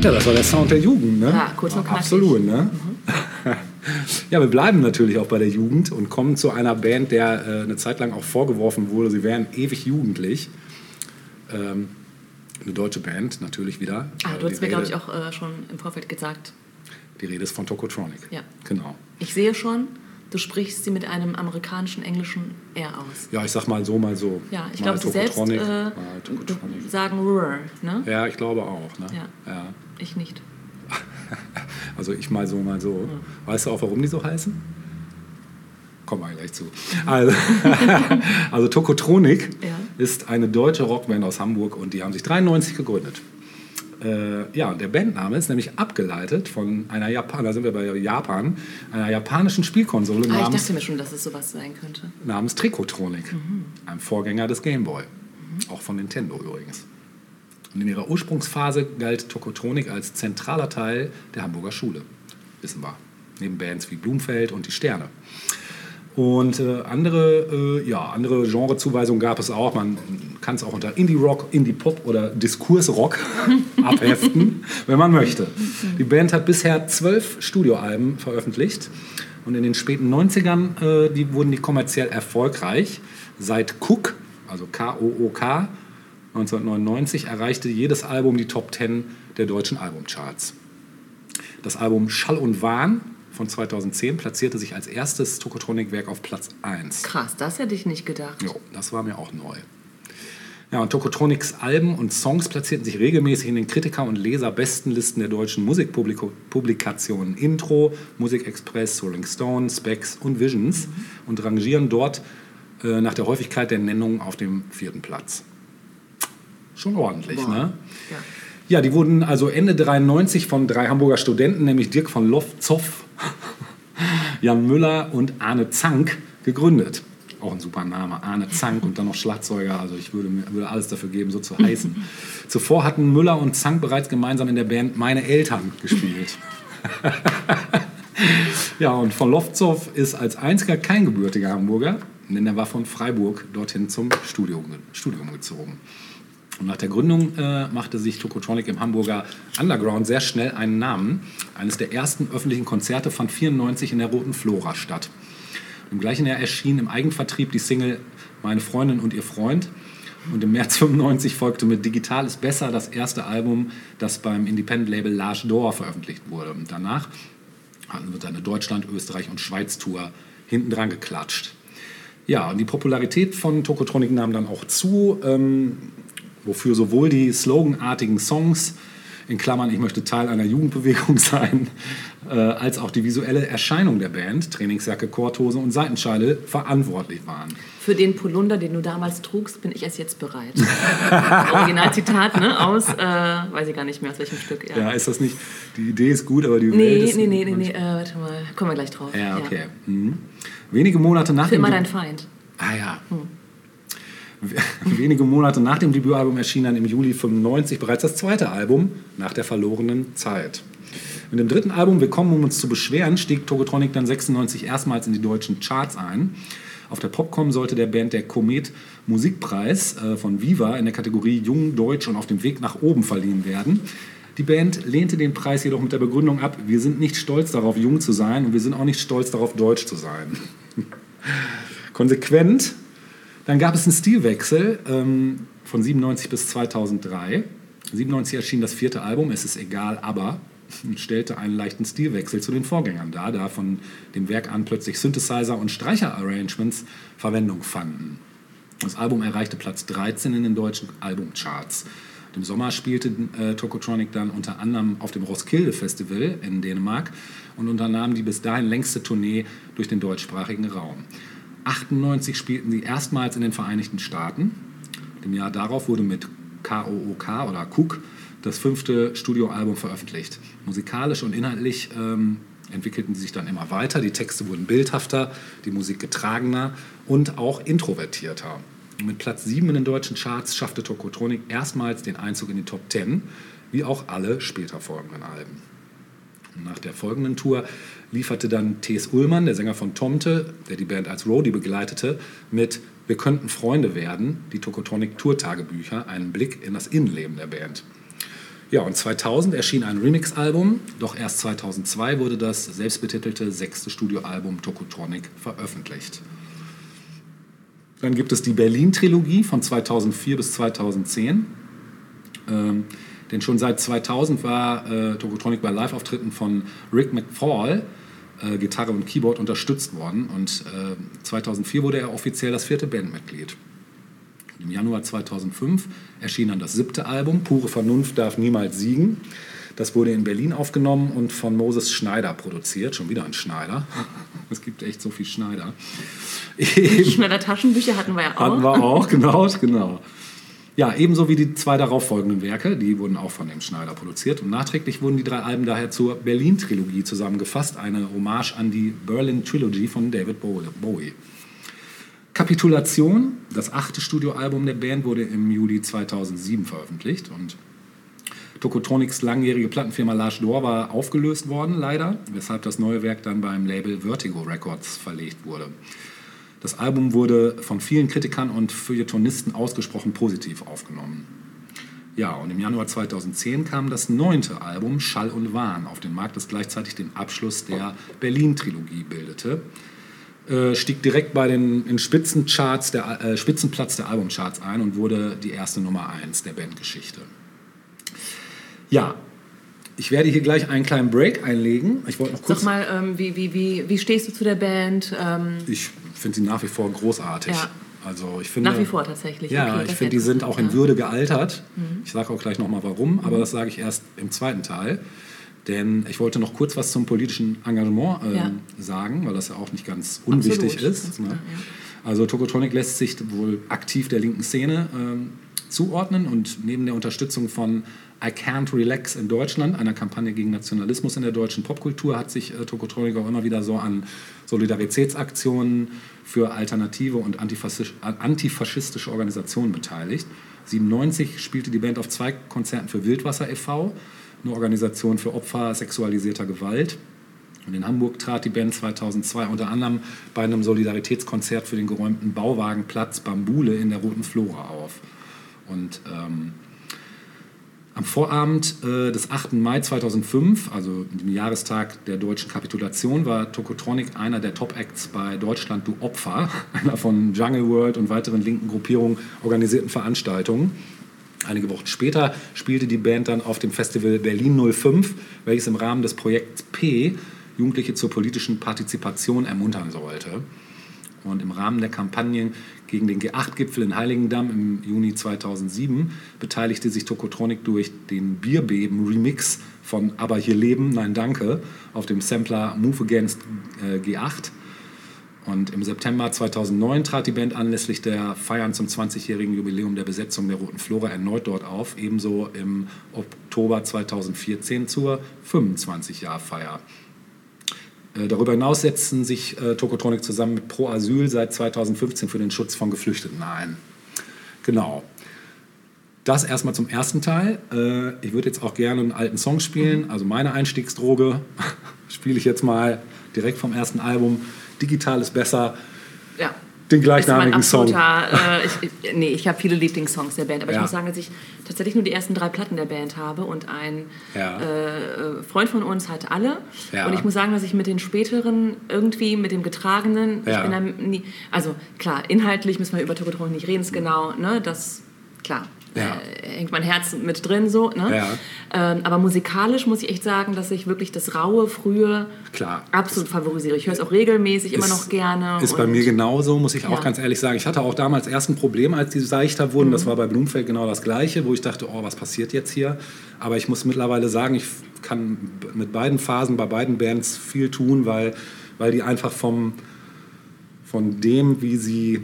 Ja, das war der Sound der Jugend, ne? Ja, kurz und knackig. Absolut, ne? ja, wir bleiben natürlich auch bei der Jugend und kommen zu einer Band, der äh, eine Zeit lang auch vorgeworfen wurde, sie wären ewig jugendlich. Ähm, eine deutsche Band, natürlich wieder. Ah, Äh, du hast mir, glaube ich, auch äh, schon im Vorfeld gesagt. Die Rede ist von Tokotronic. Ja. Genau. Ich sehe schon, du sprichst sie mit einem amerikanischen englischen R aus. Ja, ich sag mal so, mal so. Ja, ich glaube, sie selbst äh, sagen R, ne? Ja, ich glaube auch. Ne? Ja. ja. Ich nicht. Also ich mal so, mal so. Weißt du auch, warum die so heißen? Kommen wir gleich zu. Also, also Tokotronic Ja. ist eine deutsche Rockband aus Hamburg und die haben sich 93 gegründet. Äh, ja, und der Bandname ist nämlich abgeleitet von einer Japan, da sind wir bei Japan, einer japanischen Spielkonsole Ah, ich namens, dachte mir schon, dass es sowas sein könnte. namens Trikotronic, einem Vorgänger des Game Boy. Auch von Nintendo übrigens. Und in ihrer Ursprungsphase galt Tokotronic als zentraler Teil der Hamburger Schule. Wissen wir. Neben Bands wie Blumfeld und die Sterne. Und äh, andere, äh, ja, andere Genrezuweisungen gab es auch. Man kann es auch unter Indie-Rock, Indie-Pop oder Diskursrock abheften, wenn man möchte. Die Band hat bisher zwölf Studioalben veröffentlicht. Und in den späten 90ern äh, die wurden die kommerziell erfolgreich. Seit Cook, also K-O-O-K, 1999 erreichte jedes Album die Top 10 der deutschen Albumcharts. Das Album Schall und Wahn von 2010 platzierte sich als erstes Tokotronic-Werk auf Platz 1. Krass, das hätte ich nicht gedacht. Jo, das war mir auch neu. Ja, und Tokotronics Alben und Songs platzierten sich regelmäßig in den Kritiker- und Leserbestenlisten der deutschen Musikpublikationen Intro, Musikexpress, Rolling Stone, Specs und Visions und rangieren dort äh, nach der Häufigkeit der Nennungen auf dem vierten Platz. Schon ordentlich, Boah. ne? Ja. Ja, die wurden also Ende 93 von drei Hamburger Studenten, nämlich Dirk von Lofzow, Jan Müller und Arne Zank, gegründet. Auch ein super Name, Arne Zank und dann noch Schlagzeuger. Also ich würde, würde alles dafür geben, so zu heißen. Zuvor hatten Müller und Zank bereits gemeinsam in der Band Meine Eltern gespielt. ja, und von Lofzow ist als einziger kein gebürtiger Hamburger, denn er war von Freiburg dorthin zum Studium, Studium gezogen. Nach der Gründung äh, machte sich Tokotronic im Hamburger Underground sehr schnell einen Namen. Eines der ersten öffentlichen Konzerte fand 94 in der Roten Flora statt. Im gleichen Jahr erschien im Eigenvertrieb die Single Meine Freundin und ihr Freund. Und im März 95 folgte mit Digital ist besser das erste Album, das beim Independent-Label Large Door veröffentlicht wurde. Und danach hatten wir seine Deutschland-, Österreich- und Schweiz-Tour hinten dran geklatscht. Ja, und die Popularität von Tokotronic nahm dann auch zu, ähm, wofür sowohl die sloganartigen Songs, in Klammern, ich möchte Teil einer Jugendbewegung sein, äh, als auch die visuelle Erscheinung der Band, Trainingsjacke, Korthose und Seitenscheide, verantwortlich waren. Für den Polunder, den du damals trugst, bin ich erst jetzt bereit. Originalzitat, ne? Aus, äh, weiß ich gar nicht mehr, aus welchem Stück. Ja. Ja, ist das nicht, die Idee ist gut, aber die Welt Nee, ist... nee, nee, nee, nee, äh, warte mal, kommen wir gleich drauf. Ja, okay. Mhm. Wenige Monate nach Für immer dein Feind. Ah ja. Wenige Monate nach dem Debütalbum erschien dann im Juli 95 bereits das zweite Album nach der verlorenen Zeit. Mit dem dritten Album Willkommen, um uns zu beschweren, stieg Togotronic dann 96 erstmals in die deutschen Charts ein. Auf der Popcom sollte der Band der Komet Musikpreis äh, von Viva in der Kategorie Jung, Deutsch und auf dem Weg nach oben verliehen werden. Die Band lehnte den Preis jedoch mit der Begründung ab, wir sind nicht stolz darauf, jung zu sein und wir sind auch nicht stolz darauf, deutsch zu sein. Konsequent dann gab es einen Stilwechsel ähm, von 97 bis 2003. 97 erschien das vierte Album, Es ist egal, aber und stellte einen leichten Stilwechsel zu den Vorgängern dar, da von dem Werk an plötzlich Synthesizer und Streicher-Arrangements Verwendung fanden. Das Album erreichte Platz 13 in den deutschen Albumcharts. Im Sommer spielte äh, Tokotronic dann unter anderem auf dem Roskilde Festival in Dänemark und unternahm die bis dahin längste Tournee durch den deutschsprachigen Raum. 98 spielten sie erstmals in den Vereinigten Staaten. Im Jahr darauf wurde mit KOOK oder Cook das fünfte Studioalbum veröffentlicht. Musikalisch und inhaltlich ähm, entwickelten sie sich dann immer weiter. Die Texte wurden bildhafter, die Musik getragener und auch introvertierter. Mit Platz 7 in den deutschen Charts schaffte Tokotronic erstmals den Einzug in die Top 10, wie auch alle später folgenden Alben. Nach der folgenden Tour lieferte dann T.S. Ullmann, der Sänger von Tomte, der die Band als Roadie begleitete, mit Wir könnten Freunde werden, die Tokotronic Tour-Tagebücher, einen Blick in das Innenleben der Band. Ja, und 2000 erschien ein Remix-Album, doch erst 2002 wurde das selbstbetitelte sechste Studioalbum Tokotronic veröffentlicht. Dann gibt es die Berlin-Trilogie von 2004 bis 2010. Ähm, denn schon seit 2000 war äh, Tokotronic bei Live-Auftritten von Rick McFall, äh, Gitarre und Keyboard, unterstützt worden. Und äh, 2004 wurde er offiziell das vierte Bandmitglied. Im Januar 2005 erschien dann das siebte Album, Pure Vernunft darf niemals siegen. Das wurde in Berlin aufgenommen und von Moses Schneider produziert. Schon wieder ein Schneider. Es gibt echt so viel Schneider. Schneider Taschenbücher hatten wir ja auch. Hatten wir auch, genau, genau. Ja, ebenso wie die zwei darauffolgenden Werke, die wurden auch von dem Schneider produziert. Und nachträglich wurden die drei Alben daher zur Berlin-Trilogie zusammengefasst, eine Hommage an die Berlin Trilogy von David Bowie. Kapitulation, das achte Studioalbum der Band, wurde im Juli 2007 veröffentlicht und Tokotronics langjährige Plattenfirma Large Door war aufgelöst worden, leider, weshalb das neue Werk dann beim Label Vertigo Records verlegt wurde. Das Album wurde von vielen Kritikern und Feuilletonisten ausgesprochen positiv aufgenommen. Ja, und im Januar 2010 kam das neunte Album Schall und Wahn auf den Markt, das gleichzeitig den Abschluss der Berlin-Trilogie bildete. Äh, stieg direkt bei den in Spitzencharts der, äh, Spitzenplatz der Albumcharts ein und wurde die erste Nummer 1 der Bandgeschichte. Ja, ich werde hier gleich einen kleinen Break einlegen. Ich wollte noch kurz. Sag mal, ähm, wie, wie, wie, wie stehst du zu der Band? Ähm, Ich finde sie nach wie vor großartig. Ja. Also ich finde, nach wie vor tatsächlich. Ja, Okay, ich finde, die sind auch in Würde gealtert. Mhm. Ich sage auch gleich nochmal warum, aber das sage ich erst im zweiten Teil. Denn ich wollte noch kurz was zum politischen Engagement ähm, Ja. sagen, weil das ja auch nicht ganz unwichtig Absolut, ist. Ne? klar, Also Tokotronic lässt sich wohl aktiv der linken Szene ähm, zuordnen und neben der Unterstützung von I Can't Relax in Deutschland, einer Kampagne gegen Nationalismus in der deutschen Popkultur, hat sich äh, Tokotronic auch immer wieder so an Solidaritätsaktionen für alternative und antifaschisch- antifaschistische Organisationen beteiligt. 97 spielte die Band auf zwei Konzerten für Wildwasser e.V., eine Organisation für Opfer sexualisierter Gewalt. Und in Hamburg trat die Band 2002 unter anderem bei einem Solidaritätskonzert für den geräumten Bauwagenplatz Bambule in der Roten Flora auf. Und ähm, am Vorabend äh, des 8. Mai 2005, also dem Jahrestag der deutschen Kapitulation, war Tokotronic einer der Top-Acts bei Deutschland Du Opfer, einer von Jungle World und weiteren linken Gruppierungen organisierten Veranstaltungen. Einige Wochen später spielte die Band dann auf dem Festival Berlin 05, welches im Rahmen des Projekts P Jugendliche zur politischen Partizipation ermuntern sollte. Und im Rahmen der Kampagnen gegen den G8-Gipfel in Heiligendamm im Juni 2007 beteiligte sich Tokotronic durch den Bierbeben-Remix von Aber hier leben, nein danke, auf dem Sampler Move Against äh, G8. Und im September 2009 trat die Band anlässlich der Feiern zum 20-jährigen Jubiläum der Besetzung der Roten Flora erneut dort auf, ebenso im Oktober 2014 zur 25-Jahr-Feier. Äh, Darüber hinaus setzen sich äh, Tokotronic zusammen mit Pro Asyl seit 2015 für den Schutz von Geflüchteten ein. Genau. Das erstmal zum ersten Teil. Äh, ich würde jetzt auch gerne einen alten Song spielen. Also meine Einstiegsdroge spiele ich jetzt mal direkt vom ersten Album. Digital ist besser. Ja. Den Ist gleichnamigen mein Song. absoluter, äh, ich, nee, ich habe viele Lieblingssongs der Band, aber Ja. ich muss sagen, dass ich tatsächlich nur die ersten drei Platten der Band habe und ein Ja. äh, Freund von uns hat alle. Ja. Und ich muss sagen, dass ich mit den späteren irgendwie, mit dem Getragenen, nie, also klar, inhaltlich müssen wir über Tokotronic nicht reden, ist genau, ne, das, klar, Ja. äh, hängt mein Herz mit drin so, ne? Ja. Ähm, aber musikalisch muss ich echt sagen, dass ich wirklich das raue, frühe Klar. absolut favorisiere. Ich höre es auch regelmäßig, immer Ist- noch gerne. Ist bei mir genauso, muss ich auch Ja. ganz ehrlich sagen. Ich hatte auch damals erst ein Problem, als die seichter wurden. Mhm. Das war bei Blumfeld genau das Gleiche, wo ich dachte, oh, was passiert jetzt hier? Aber ich muss mittlerweile sagen, ich kann mit beiden Phasen, bei beiden Bands viel tun, weil, weil die einfach vom, von dem, wie sie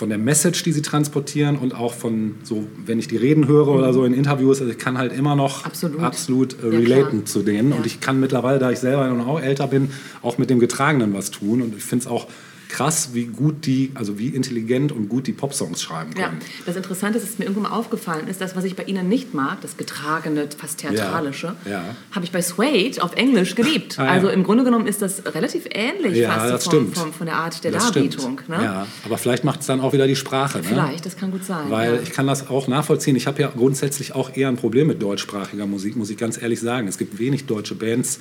von der Message, die sie transportieren und auch von so, wenn ich die reden höre oder so in Interviews, also ich kann halt immer noch Absolut. absolut äh, Ja, relaten klar. zu denen Ja. und ich kann mittlerweile, da ich selber auch älter bin, auch mit dem Getragenen was tun und ich finde es auch krass, wie gut die, also wie intelligent und gut die Popsongs schreiben Ja, können. das Interessante ist, dass mir irgendwann mal aufgefallen ist, das, was ich bei Ihnen nicht mag, das getragene, fast theatralische, Ja, ja. habe ich bei Suede auf Englisch geliebt. Ah, ja. Also im Grunde genommen ist das relativ ähnlich Ja, fast vom, stimmt. vom, von der Art der Das Darbietung. Ne? Ja, aber vielleicht macht es dann auch wieder die Sprache. Ne? Vielleicht, das kann gut sein. Weil ja. ich kann das auch nachvollziehen. Ich habe ja grundsätzlich auch eher ein Problem mit deutschsprachiger Musik, muss ich ganz ehrlich sagen. Es gibt wenig deutsche Bands,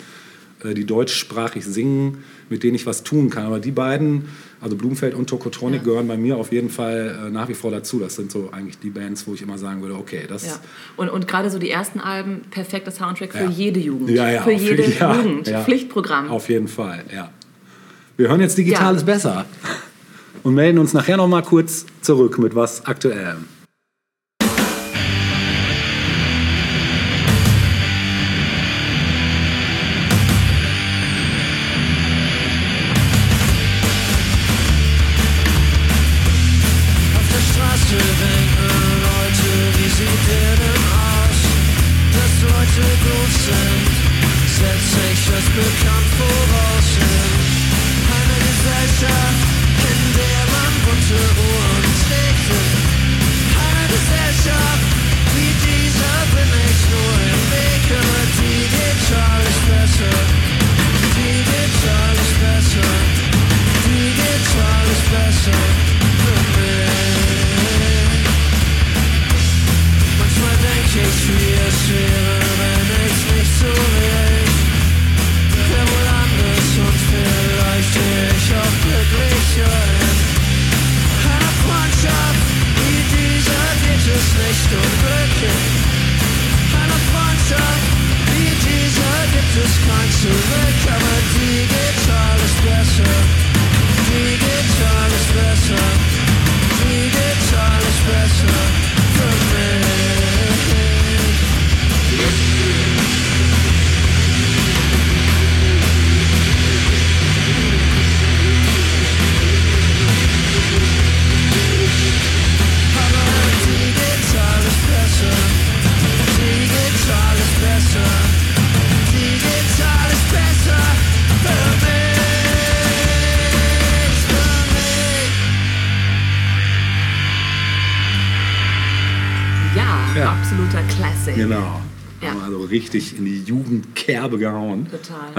die deutschsprachig singen, mit denen ich was tun kann. Aber die beiden, also Blumfeld und Tokotronic, Ja. gehören bei mir auf jeden Fall äh, nach wie vor dazu. Das sind so eigentlich die Bands, wo ich immer sagen würde, okay, das Ja. Und, und gerade so die ersten Alben, perfekter Soundtrack für Ja. jede Jugend. Ja, ja, für jede Jugend. Pflichtprogramm. Auf jeden Fall, ja. Wir hören jetzt Digitales besser und melden uns nachher noch mal kurz zurück mit was Aktuellem. Bekannt Gesellschaft, in der man bunte Uhren trägt. Eine Gesellschaft wie dieser bin ich nur im aber digital ist besser. Digital ist besser. Digital ist besser für mich. Manchmal denk ich, wie es wäre, richtig in die Jugendkerbe gehauen. Total.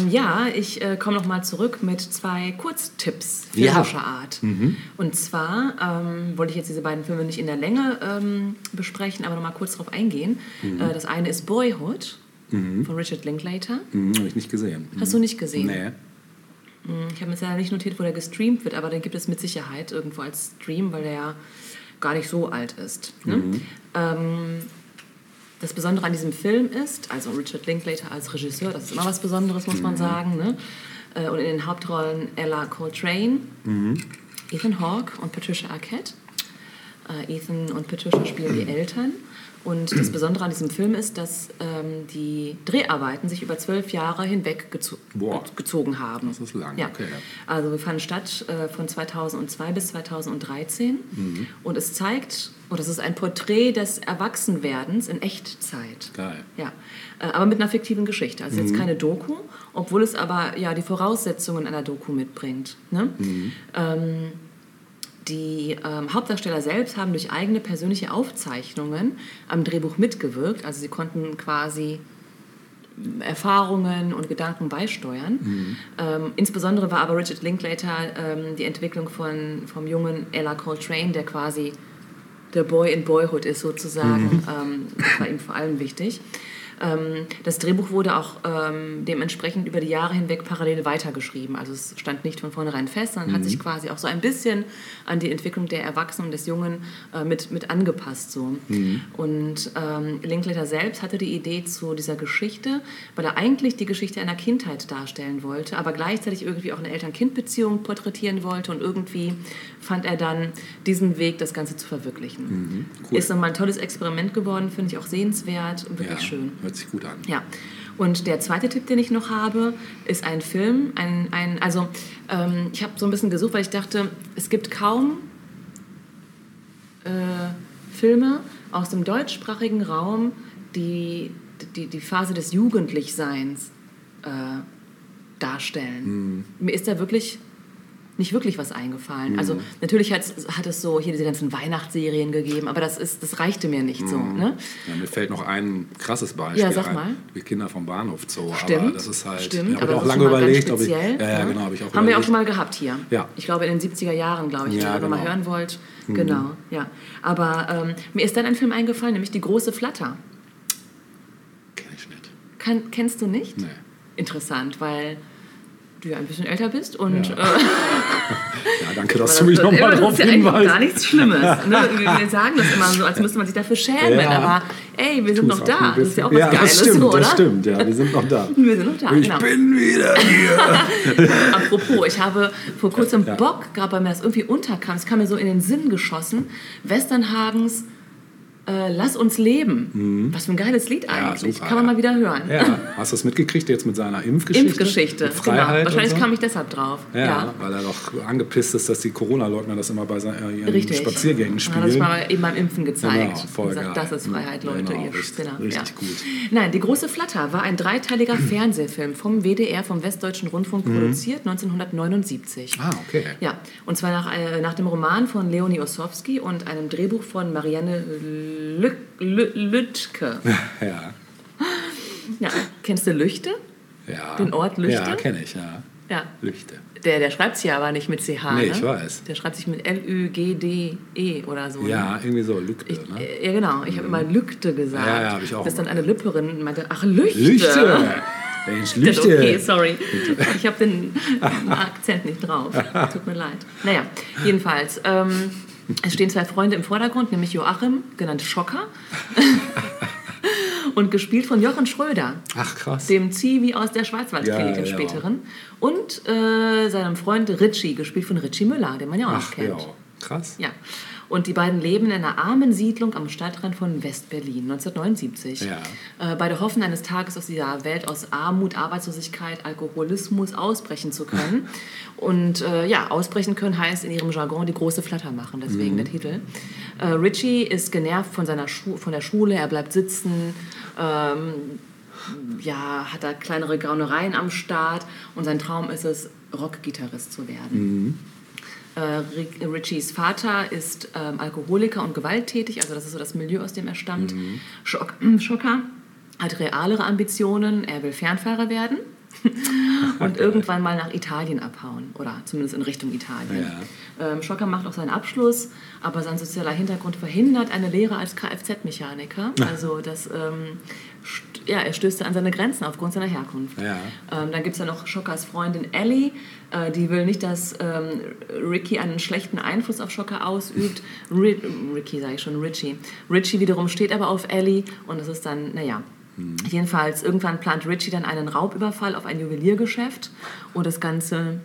ähm, ja, ich äh, komme noch mal zurück mit zwei Kurztipps Ja. filmischer Art. Und zwar ähm, wollte ich jetzt diese beiden Filme nicht in der Länge ähm, besprechen, aber noch mal kurz darauf eingehen. Äh, das eine ist Boyhood von Richard Linklater. Hm, Habe ich nicht gesehen. Hast du nicht gesehen? Nee. Ich habe jetzt leider nicht notiert, wo der gestreamt wird, aber den gibt es mit Sicherheit irgendwo als Stream, weil der ja gar nicht so alt ist. Ne? Das Besondere an diesem Film ist, also Richard Linklater als Regisseur, das ist immer was Besonderes, muss man sagen. Ne? Äh, Und in den Hauptrollen Ella Coltrane, Ethan Hawke und Patricia Arquette. Äh, Ethan und Patricia spielen die Eltern. Und das Besondere an diesem Film ist, dass ähm, die Dreharbeiten sich über zwölf Jahre hinweg gezo Boah. gezogen haben. Das ist lang, Ja. okay. Also wir fanden statt äh, von 2002 bis 2013 Mhm. und es zeigt, oder es ist ein Porträt des Erwachsenwerdens in Echtzeit. Geil. Ja, äh, aber mit einer fiktiven Geschichte. Also Mhm. jetzt keine Doku, obwohl es aber ja die Voraussetzungen einer Doku mitbringt. Ne? Mhm. Ähm, die ähm, Hauptdarsteller selbst haben durch eigene persönliche Aufzeichnungen am Drehbuch mitgewirkt. Also sie konnten quasi Erfahrungen und Gedanken beisteuern. Ähm, insbesondere war aber Richard Linklater ähm, die Entwicklung von, vom jungen Ella Coltrane, der quasi der Boy in Boyhood ist sozusagen. Ähm, das war ihm vor allem wichtig. Ähm, das Drehbuch wurde auch ähm, dementsprechend über die Jahre hinweg parallel weitergeschrieben. Also es stand nicht von vornherein fest, sondern hat sich quasi auch so ein bisschen an die Entwicklung der Erwachsenen des Jungen äh, mit, mit angepasst. So. Und ähm, Linklater selbst hatte die Idee zu dieser Geschichte, weil er eigentlich die Geschichte einer Kindheit darstellen wollte, aber gleichzeitig irgendwie auch eine Eltern-Kind-Beziehung porträtieren wollte und irgendwie fand er dann diesen Weg, das Ganze zu verwirklichen. cool. Ist nochmal ein tolles Experiment geworden, finde ich auch sehenswert und wirklich Ja, schön. Hört sich gut an. Ja. Und der zweite Tipp, den ich noch habe, ist ein Film. Ein, ein, also ähm, ich habe so ein bisschen gesucht, weil ich dachte, es gibt kaum äh, Filme aus dem deutschsprachigen Raum, die die, die Phase des Jugendlichseins äh, darstellen. Mir ist da wirklich nicht wirklich was eingefallen. Mhm. Also natürlich hat, hat es so hier diese ganzen Weihnachtsserien gegeben, aber das, ist, das reichte mir nicht so. Ne? Ja, mir fällt noch ein krasses Beispiel Ja, sag ein. mal. Die Kinder vom Bahnhof Zoo. Stimmt. Aber das ist halt, Stimmt, ja, habe aber ich auch lange überlegt, ob ich, ja, ja, ne? genau, habe ich auch Haben wir auch schon mal gehabt hier. Ja. Ich glaube in den 70er Jahren, glaube ich, Ja, wenn ihr genau. mal hören wollt. Genau, ja. Aber ähm, mir ist dann ein Film eingefallen, nämlich Die große Flatter. Kenn ich nicht. Kann, kennst du nicht? Nee. Interessant, weil du ja ein bisschen älter bist und Ja. äh, Ja, danke, dass du mich nochmal das darauf ja hinweist. gar nichts Schlimmes. Ne? Wir, sagen das immer so, als müsste man sich dafür schämen. Ja. Aber ey, wir sind Tu's noch da. Das ist ja auch was bisschen. Geiles, das stimmt, oder? das stimmt, ja, wir sind noch da. Wir sind noch da, ich genau. bin wieder hier. Apropos, ich habe vor kurzem Ja. Bock gehabt, weil mir das irgendwie unterkam. Es kam mir so in den Sinn geschossen. Westernhagens äh, Lass uns leben. Was für ein geiles Lied eigentlich. Mhm. super, Kann man ja. mal wieder hören. Ja, hast du das mitgekriegt jetzt mit seiner Impfgeschichte? Impfgeschichte. Mit Freiheit genau. Wahrscheinlich so? kam ich deshalb drauf. Ja, weil er doch angepisst ist, dass die Corona-Leugner das immer bei seinen, ihren Richtig. Spaziergängen Hat das spielen. mal eben beim Impfen gezeigt. Genau, voll Und gesagt, geil. das ist Freiheit, Leute, Genau, ihr richtig- Spinner. richtig gut. Nein, Die große Flatter war ein dreiteiliger Fernsehfilm vom WDR, vom Westdeutschen Rundfunk, produziert 1979. Mhm. Ah, okay. Ja, und zwar nach, äh, nach dem Roman von Leonie Ossowski und einem Drehbuch von Marianne Lü Lü Lütke. Ja, Ja, kennst du Lüchte? ja. Den Ort Lüchte? Ja, kenne ich, ja. Ja. Lüchte. Der, der schreibt sich ja aber nicht mit CH. Nee, ne? ich weiß. Der schreibt sich mit L-Ü-G-D-E oder so. ne? Ja, irgendwie so, Lüchte, Ich, ne? äh, ja, genau. Ich habe immer Lügte gesagt. Ja, ja, hab ich auch Bis dann eine Lüpperin meinte, ach, Lüchte. Lüchte! Mensch, Lüchte! Okay, sorry. Ich habe den Akzent nicht drauf. Tut mir leid. Naja, jedenfalls. Ähm, es stehen zwei Freunde im Vordergrund, nämlich Joachim, genannt Schocker, und gespielt von Jochen Schröder, Ach, krass. dem Zivi aus der Schwarzwaldklinik Ja, im ja. späteren, und äh, seinem Freund Richie, gespielt von Richie Müller, den man ja auch Ach, kennt. ja. Krass. Ja. Und die beiden leben in einer armen Siedlung am Stadtrand von West-Berlin 1979. Ja. Äh, beide hoffen eines Tages aus dieser Welt aus Armut, Arbeitslosigkeit, Alkoholismus ausbrechen zu können. Und äh, ja, ausbrechen können heißt in ihrem Jargon die große Flatter machen, deswegen der Titel. Äh, Richie ist genervt von, seiner Schu von der Schule, er bleibt sitzen. Ähm, ja, hat da kleinere Gaunereien am Start und sein Traum ist es, Rockgitarrist zu werden. Äh, Richies Vater ist ähm, Alkoholiker und gewalttätig, also das ist so das Milieu, aus dem er stammt. Schock, Schocker hat realere Ambitionen, er will Fernfahrer werden und irgendwann mal nach Italien abhauen oder zumindest in Richtung Italien. Ähm, Schocker macht auch seinen Abschluss, aber sein sozialer Hintergrund verhindert eine Lehre als Kfz-Mechaniker. Also das, ähm, ja, er stößt an seine Grenzen aufgrund seiner Herkunft. Ja. Ähm, dann gibt es ja noch Schockers Freundin Ellie. Äh, die will nicht, dass ähm, Ricky einen schlechten Einfluss auf Schocker ausübt. Ri Ricky sage ich schon, Richie. Richie wiederum steht aber auf Ellie und es ist dann, naja. Jedenfalls, irgendwann plant Richie dann einen Raubüberfall auf ein Juweliergeschäft und das Ganze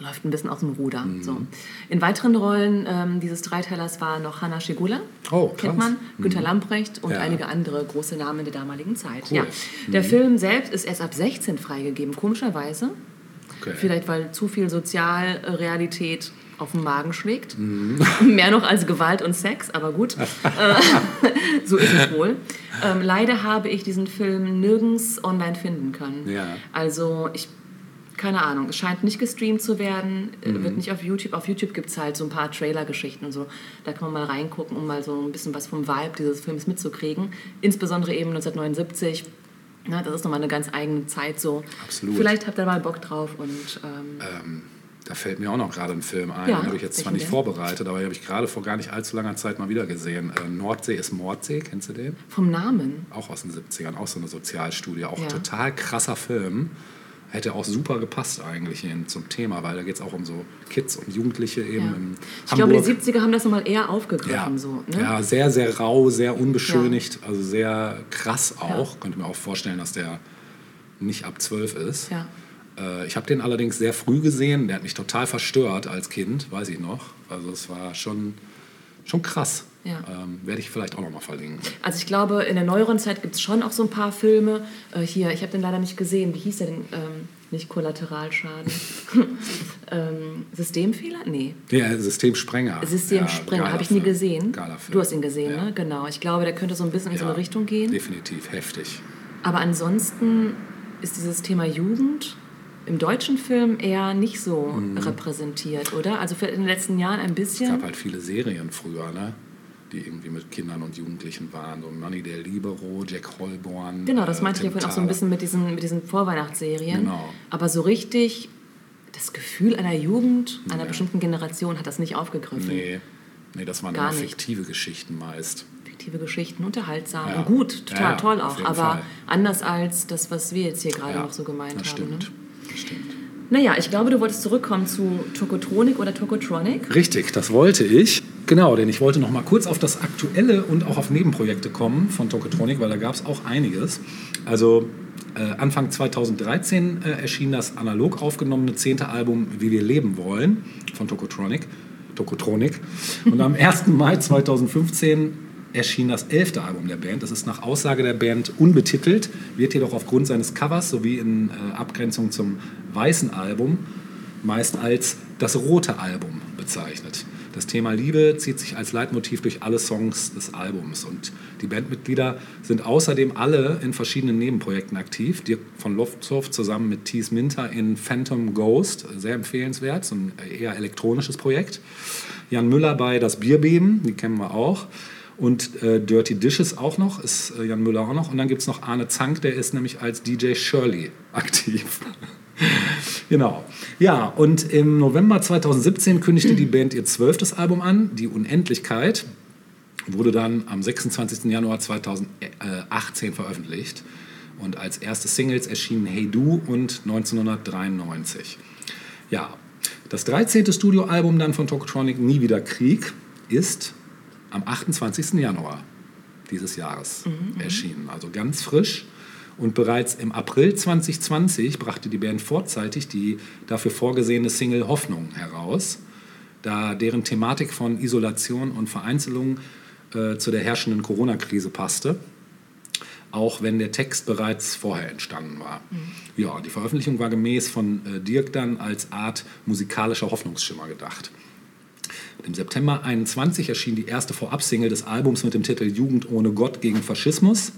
läuft ein bisschen aus dem Ruder. So. In weiteren Rollen ähm, dieses Dreiteilers war noch Hanna Schigula, Oh, kennt man, Günter Lamprecht und Ja. einige andere große Namen der damaligen Zeit. Cool. Ja. Der Film selbst ist erst ab 16 freigegeben, komischerweise. Okay. Vielleicht, weil zu viel Sozialrealität auf den Magen schlägt. Mhm. Mehr noch als Gewalt und Sex, aber gut. Äh, so ist es wohl. Ähm, leider habe ich diesen Film nirgends online finden können. Ja. Also ich, keine Ahnung, es scheint nicht gestreamt zu werden, äh, Mhm. wird nicht auf YouTube. Auf YouTube gibt es halt so ein paar Trailer-Geschichten und so. Da kann man mal reingucken, um mal so ein bisschen was vom Vibe dieses Films mitzukriegen. Insbesondere eben 1979. Na, das ist nochmal eine ganz eigene Zeit so. Absolut. Vielleicht habt ihr mal Bock drauf und ähm, Ähm, da fällt mir auch noch gerade ein Film ein, Ja, den habe ich jetzt zwar nicht denn? vorbereitet, aber den habe ich gerade vor gar nicht allzu langer Zeit mal wieder gesehen. Äh, Nordsee ist Mordsee, kennst du den? vom Namen. Auch aus den 70ern, auch so eine Sozialstudie, auch Ja. total krasser Film. Hätte auch super gepasst eigentlich zum Thema, weil da geht es auch um so Kids und Jugendliche eben Ja. Ich glaube, die Hamburg. 70er haben das nochmal eher aufgegriffen. ja. So, ne? ja, sehr, sehr rau, sehr unbeschönigt, also sehr krass auch. Ja. Könnte mir auch vorstellen, dass der nicht ab 12 ist. Ja. Äh, Ich habe den allerdings sehr früh gesehen. Der hat mich total verstört als Kind, weiß ich noch. Also es war schon, schon krass. Ja. Ähm, Werde ich vielleicht auch noch mal verlinken. Also ich glaube, in der neueren Zeit gibt es schon auch so ein paar Filme. Äh, hier, ich habe den leider nicht gesehen. Wie hieß der denn? Ähm, nicht Kollateralschaden. ähm, Systemfehler? Nee. Ja, Systemsprenger. Systemsprenger, geiler habe ich nie gesehen. Geiler Film. Du hast ihn gesehen, Ja. ne? Genau. Ich glaube, der könnte so ein bisschen in so Ja, eine Richtung gehen. Definitiv, heftig. Aber ansonsten ist dieses Thema Jugend im deutschen Film eher nicht so repräsentiert, oder? Also in den letzten Jahren ein Es bisschen. gab halt viele Serien früher, ne? Die irgendwie mit Kindern und Jugendlichen waren. So Manny der Libero, Jack Holborn. Genau, das äh, meinte ich ja vorhin auch so ein bisschen mit diesen, mit diesen Vorweihnachtsserien. Genau. Aber so richtig das Gefühl einer Jugend, einer Ja. bestimmten Generation hat das nicht aufgegriffen. Nee, nee, das waren Gar fiktive Geschichten meist. Fiktive Geschichten, unterhaltsam Ja. und gut, total Ja, ja, toll auch. Aber Fall. anders als das, was wir jetzt hier gerade Ja, noch so gemeint das haben. Ne? stimmt. Das stimmt. Naja, ich glaube, du wolltest zurückkommen zu Tokotronik oder Tokotronic. Richtig, das wollte ich. Genau, denn ich wollte noch mal kurz auf das Aktuelle und auch auf Nebenprojekte kommen von Tokotronic, weil da gab es auch einiges. Also äh, Anfang 2013 äh, erschien das analog aufgenommene zehnte Album Wie wir leben wollen von Tokotronic. Tokotronic. Und am 1. Mai 2015 erschien das elfte Album der Band. Das ist nach Aussage der Band unbetitelt, wird jedoch aufgrund seines Covers sowie in äh, Abgrenzung zum weißen Album meist als das rote Album bezeichnet. Das Thema Liebe zieht sich als Leitmotiv durch alle Songs des Albums und die Bandmitglieder sind außerdem alle in verschiedenen Nebenprojekten aktiv. Dirk von Loftsoft zusammen mit Thies Minter in Phantom Ghost, sehr empfehlenswert, so ein eher elektronisches Projekt. Jan Müller bei Das Bierbeben, die kennen wir auch. Und äh, Dirty Dishes auch noch, ist äh, Jan Müller auch noch. Und dann gibt es noch Arne Zank, der ist nämlich als DJ Shirley aktiv. genau. Ja, und im November 2017 kündigte die Band ihr zwölftes Album an, Die Unendlichkeit. Wurde dann am 26. Januar 2018 veröffentlicht. Und als erste Singles erschienen Hey Du und 1993. Ja, das 13. Studioalbum dann von Tokotronic, Nie wieder Krieg, ist am 28. Januar dieses Jahres erschienen. Also ganz frisch. Und bereits im April 2020 brachte die Band vorzeitig die dafür vorgesehene Single Hoffnung heraus, da deren Thematik von Isolation und Vereinzelung äh, zu der herrschenden Corona-Krise passte auch wenn der Text bereits vorher entstanden war. Ja, die Veröffentlichung war gemäß von äh, Dirk dann als Art musikalischer Hoffnungsschimmer gedacht. Im September 21 erschien die erste Vorabsingle des Albums mit dem Titel Jugend ohne Gott gegen Faschismus.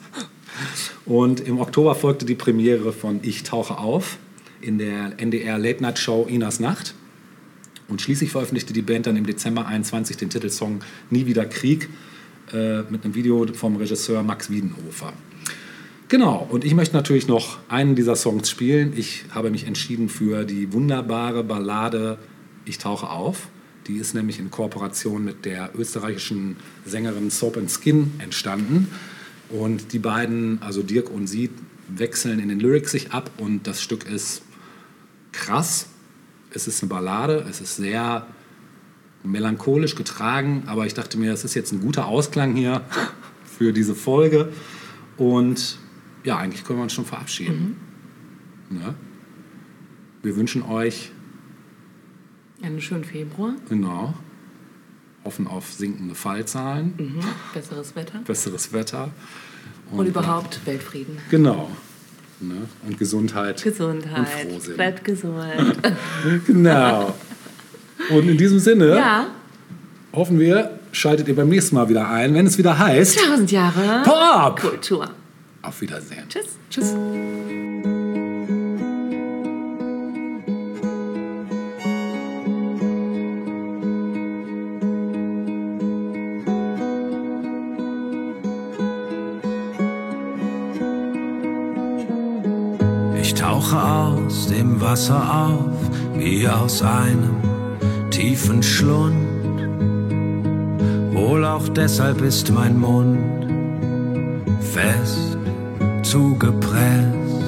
Und im Oktober folgte die Premiere von Ich tauche auf in der NDR Late Night Show Inas Nacht. Und schließlich veröffentlichte die Band dann im Dezember 21 den Titelsong Nie wieder Krieg äh, mit einem Video vom Regisseur Max Wiedenhofer. Genau, und ich möchte natürlich noch einen dieser Songs spielen. Ich habe mich entschieden für die wunderbare Ballade Ich tauche auf. Die ist nämlich in Kooperation mit der österreichischen Sängerin Soap and Skin entstanden. Und die beiden, also Dirk und sie, wechseln in den Lyrics sich ab und das Stück ist krass. Es ist eine Ballade, es ist sehr melancholisch getragen, aber ich dachte mir, das ist jetzt ein guter Ausklang hier für diese Folge. Und ja, eigentlich können wir uns schon verabschieden. Ne? Wir wünschen euch, Einen schönen Februar, genau, hoffen auf sinkende Fallzahlen, mhm. besseres Wetter besseres Wetter. und, überhaupt Weltfrieden. Genau. Ne? Und Gesundheit. Und Gesundheit. Frohsinn. Bleibt gesund. Genau. Und in diesem Sinne ja, hoffen wir, schaltet ihr beim nächsten Mal wieder ein, wenn es wieder heißt tausend Jahre Pop! Kultur. Auf Wiedersehen. Tschüss. Tschüss. Wasser auf, wie aus einem tiefen Schlund. Wohl auch deshalb ist mein Mund fest zugepresst.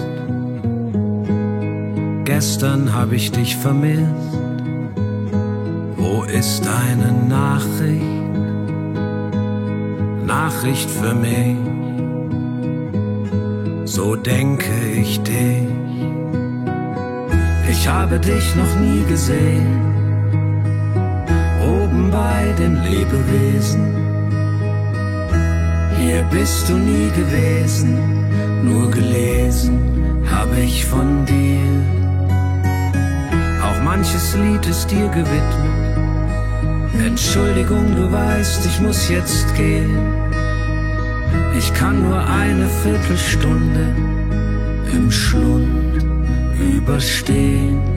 Gestern hab ich dich vermisst. Wo ist deine Nachricht? Nachricht für mich so denke ich dich. Ich habe dich noch nie gesehen, oben bei den Lebewesen. Hier bist du nie gewesen, nur gelesen habe ich von dir. Auch manches Lied ist dir gewidmet. Entschuldigung, du weißt, ich muss jetzt gehen. Ich kann nur eine Viertelstunde im Schlund überstehen.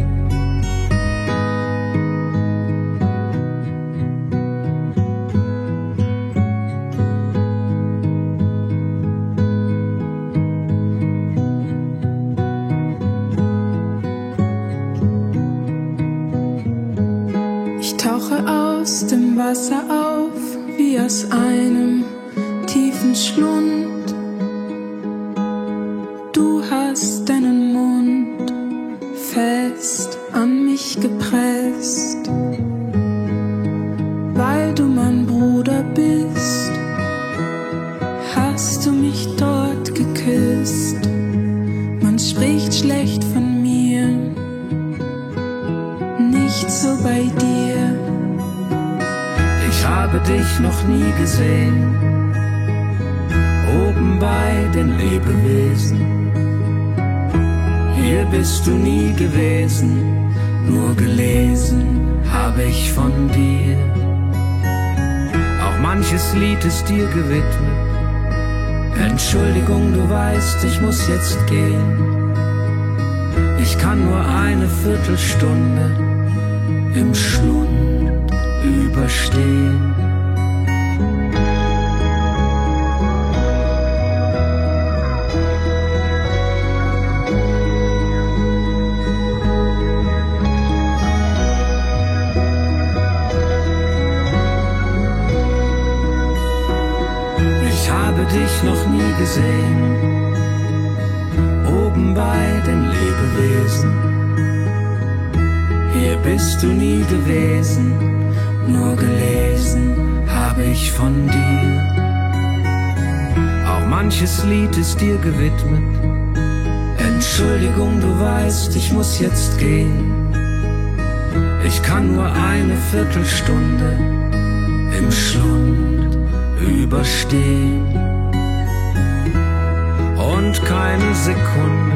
muss jetzt gehen. Ich kann nur eine Viertelstunde im Schlund überstehen und keine Sekunde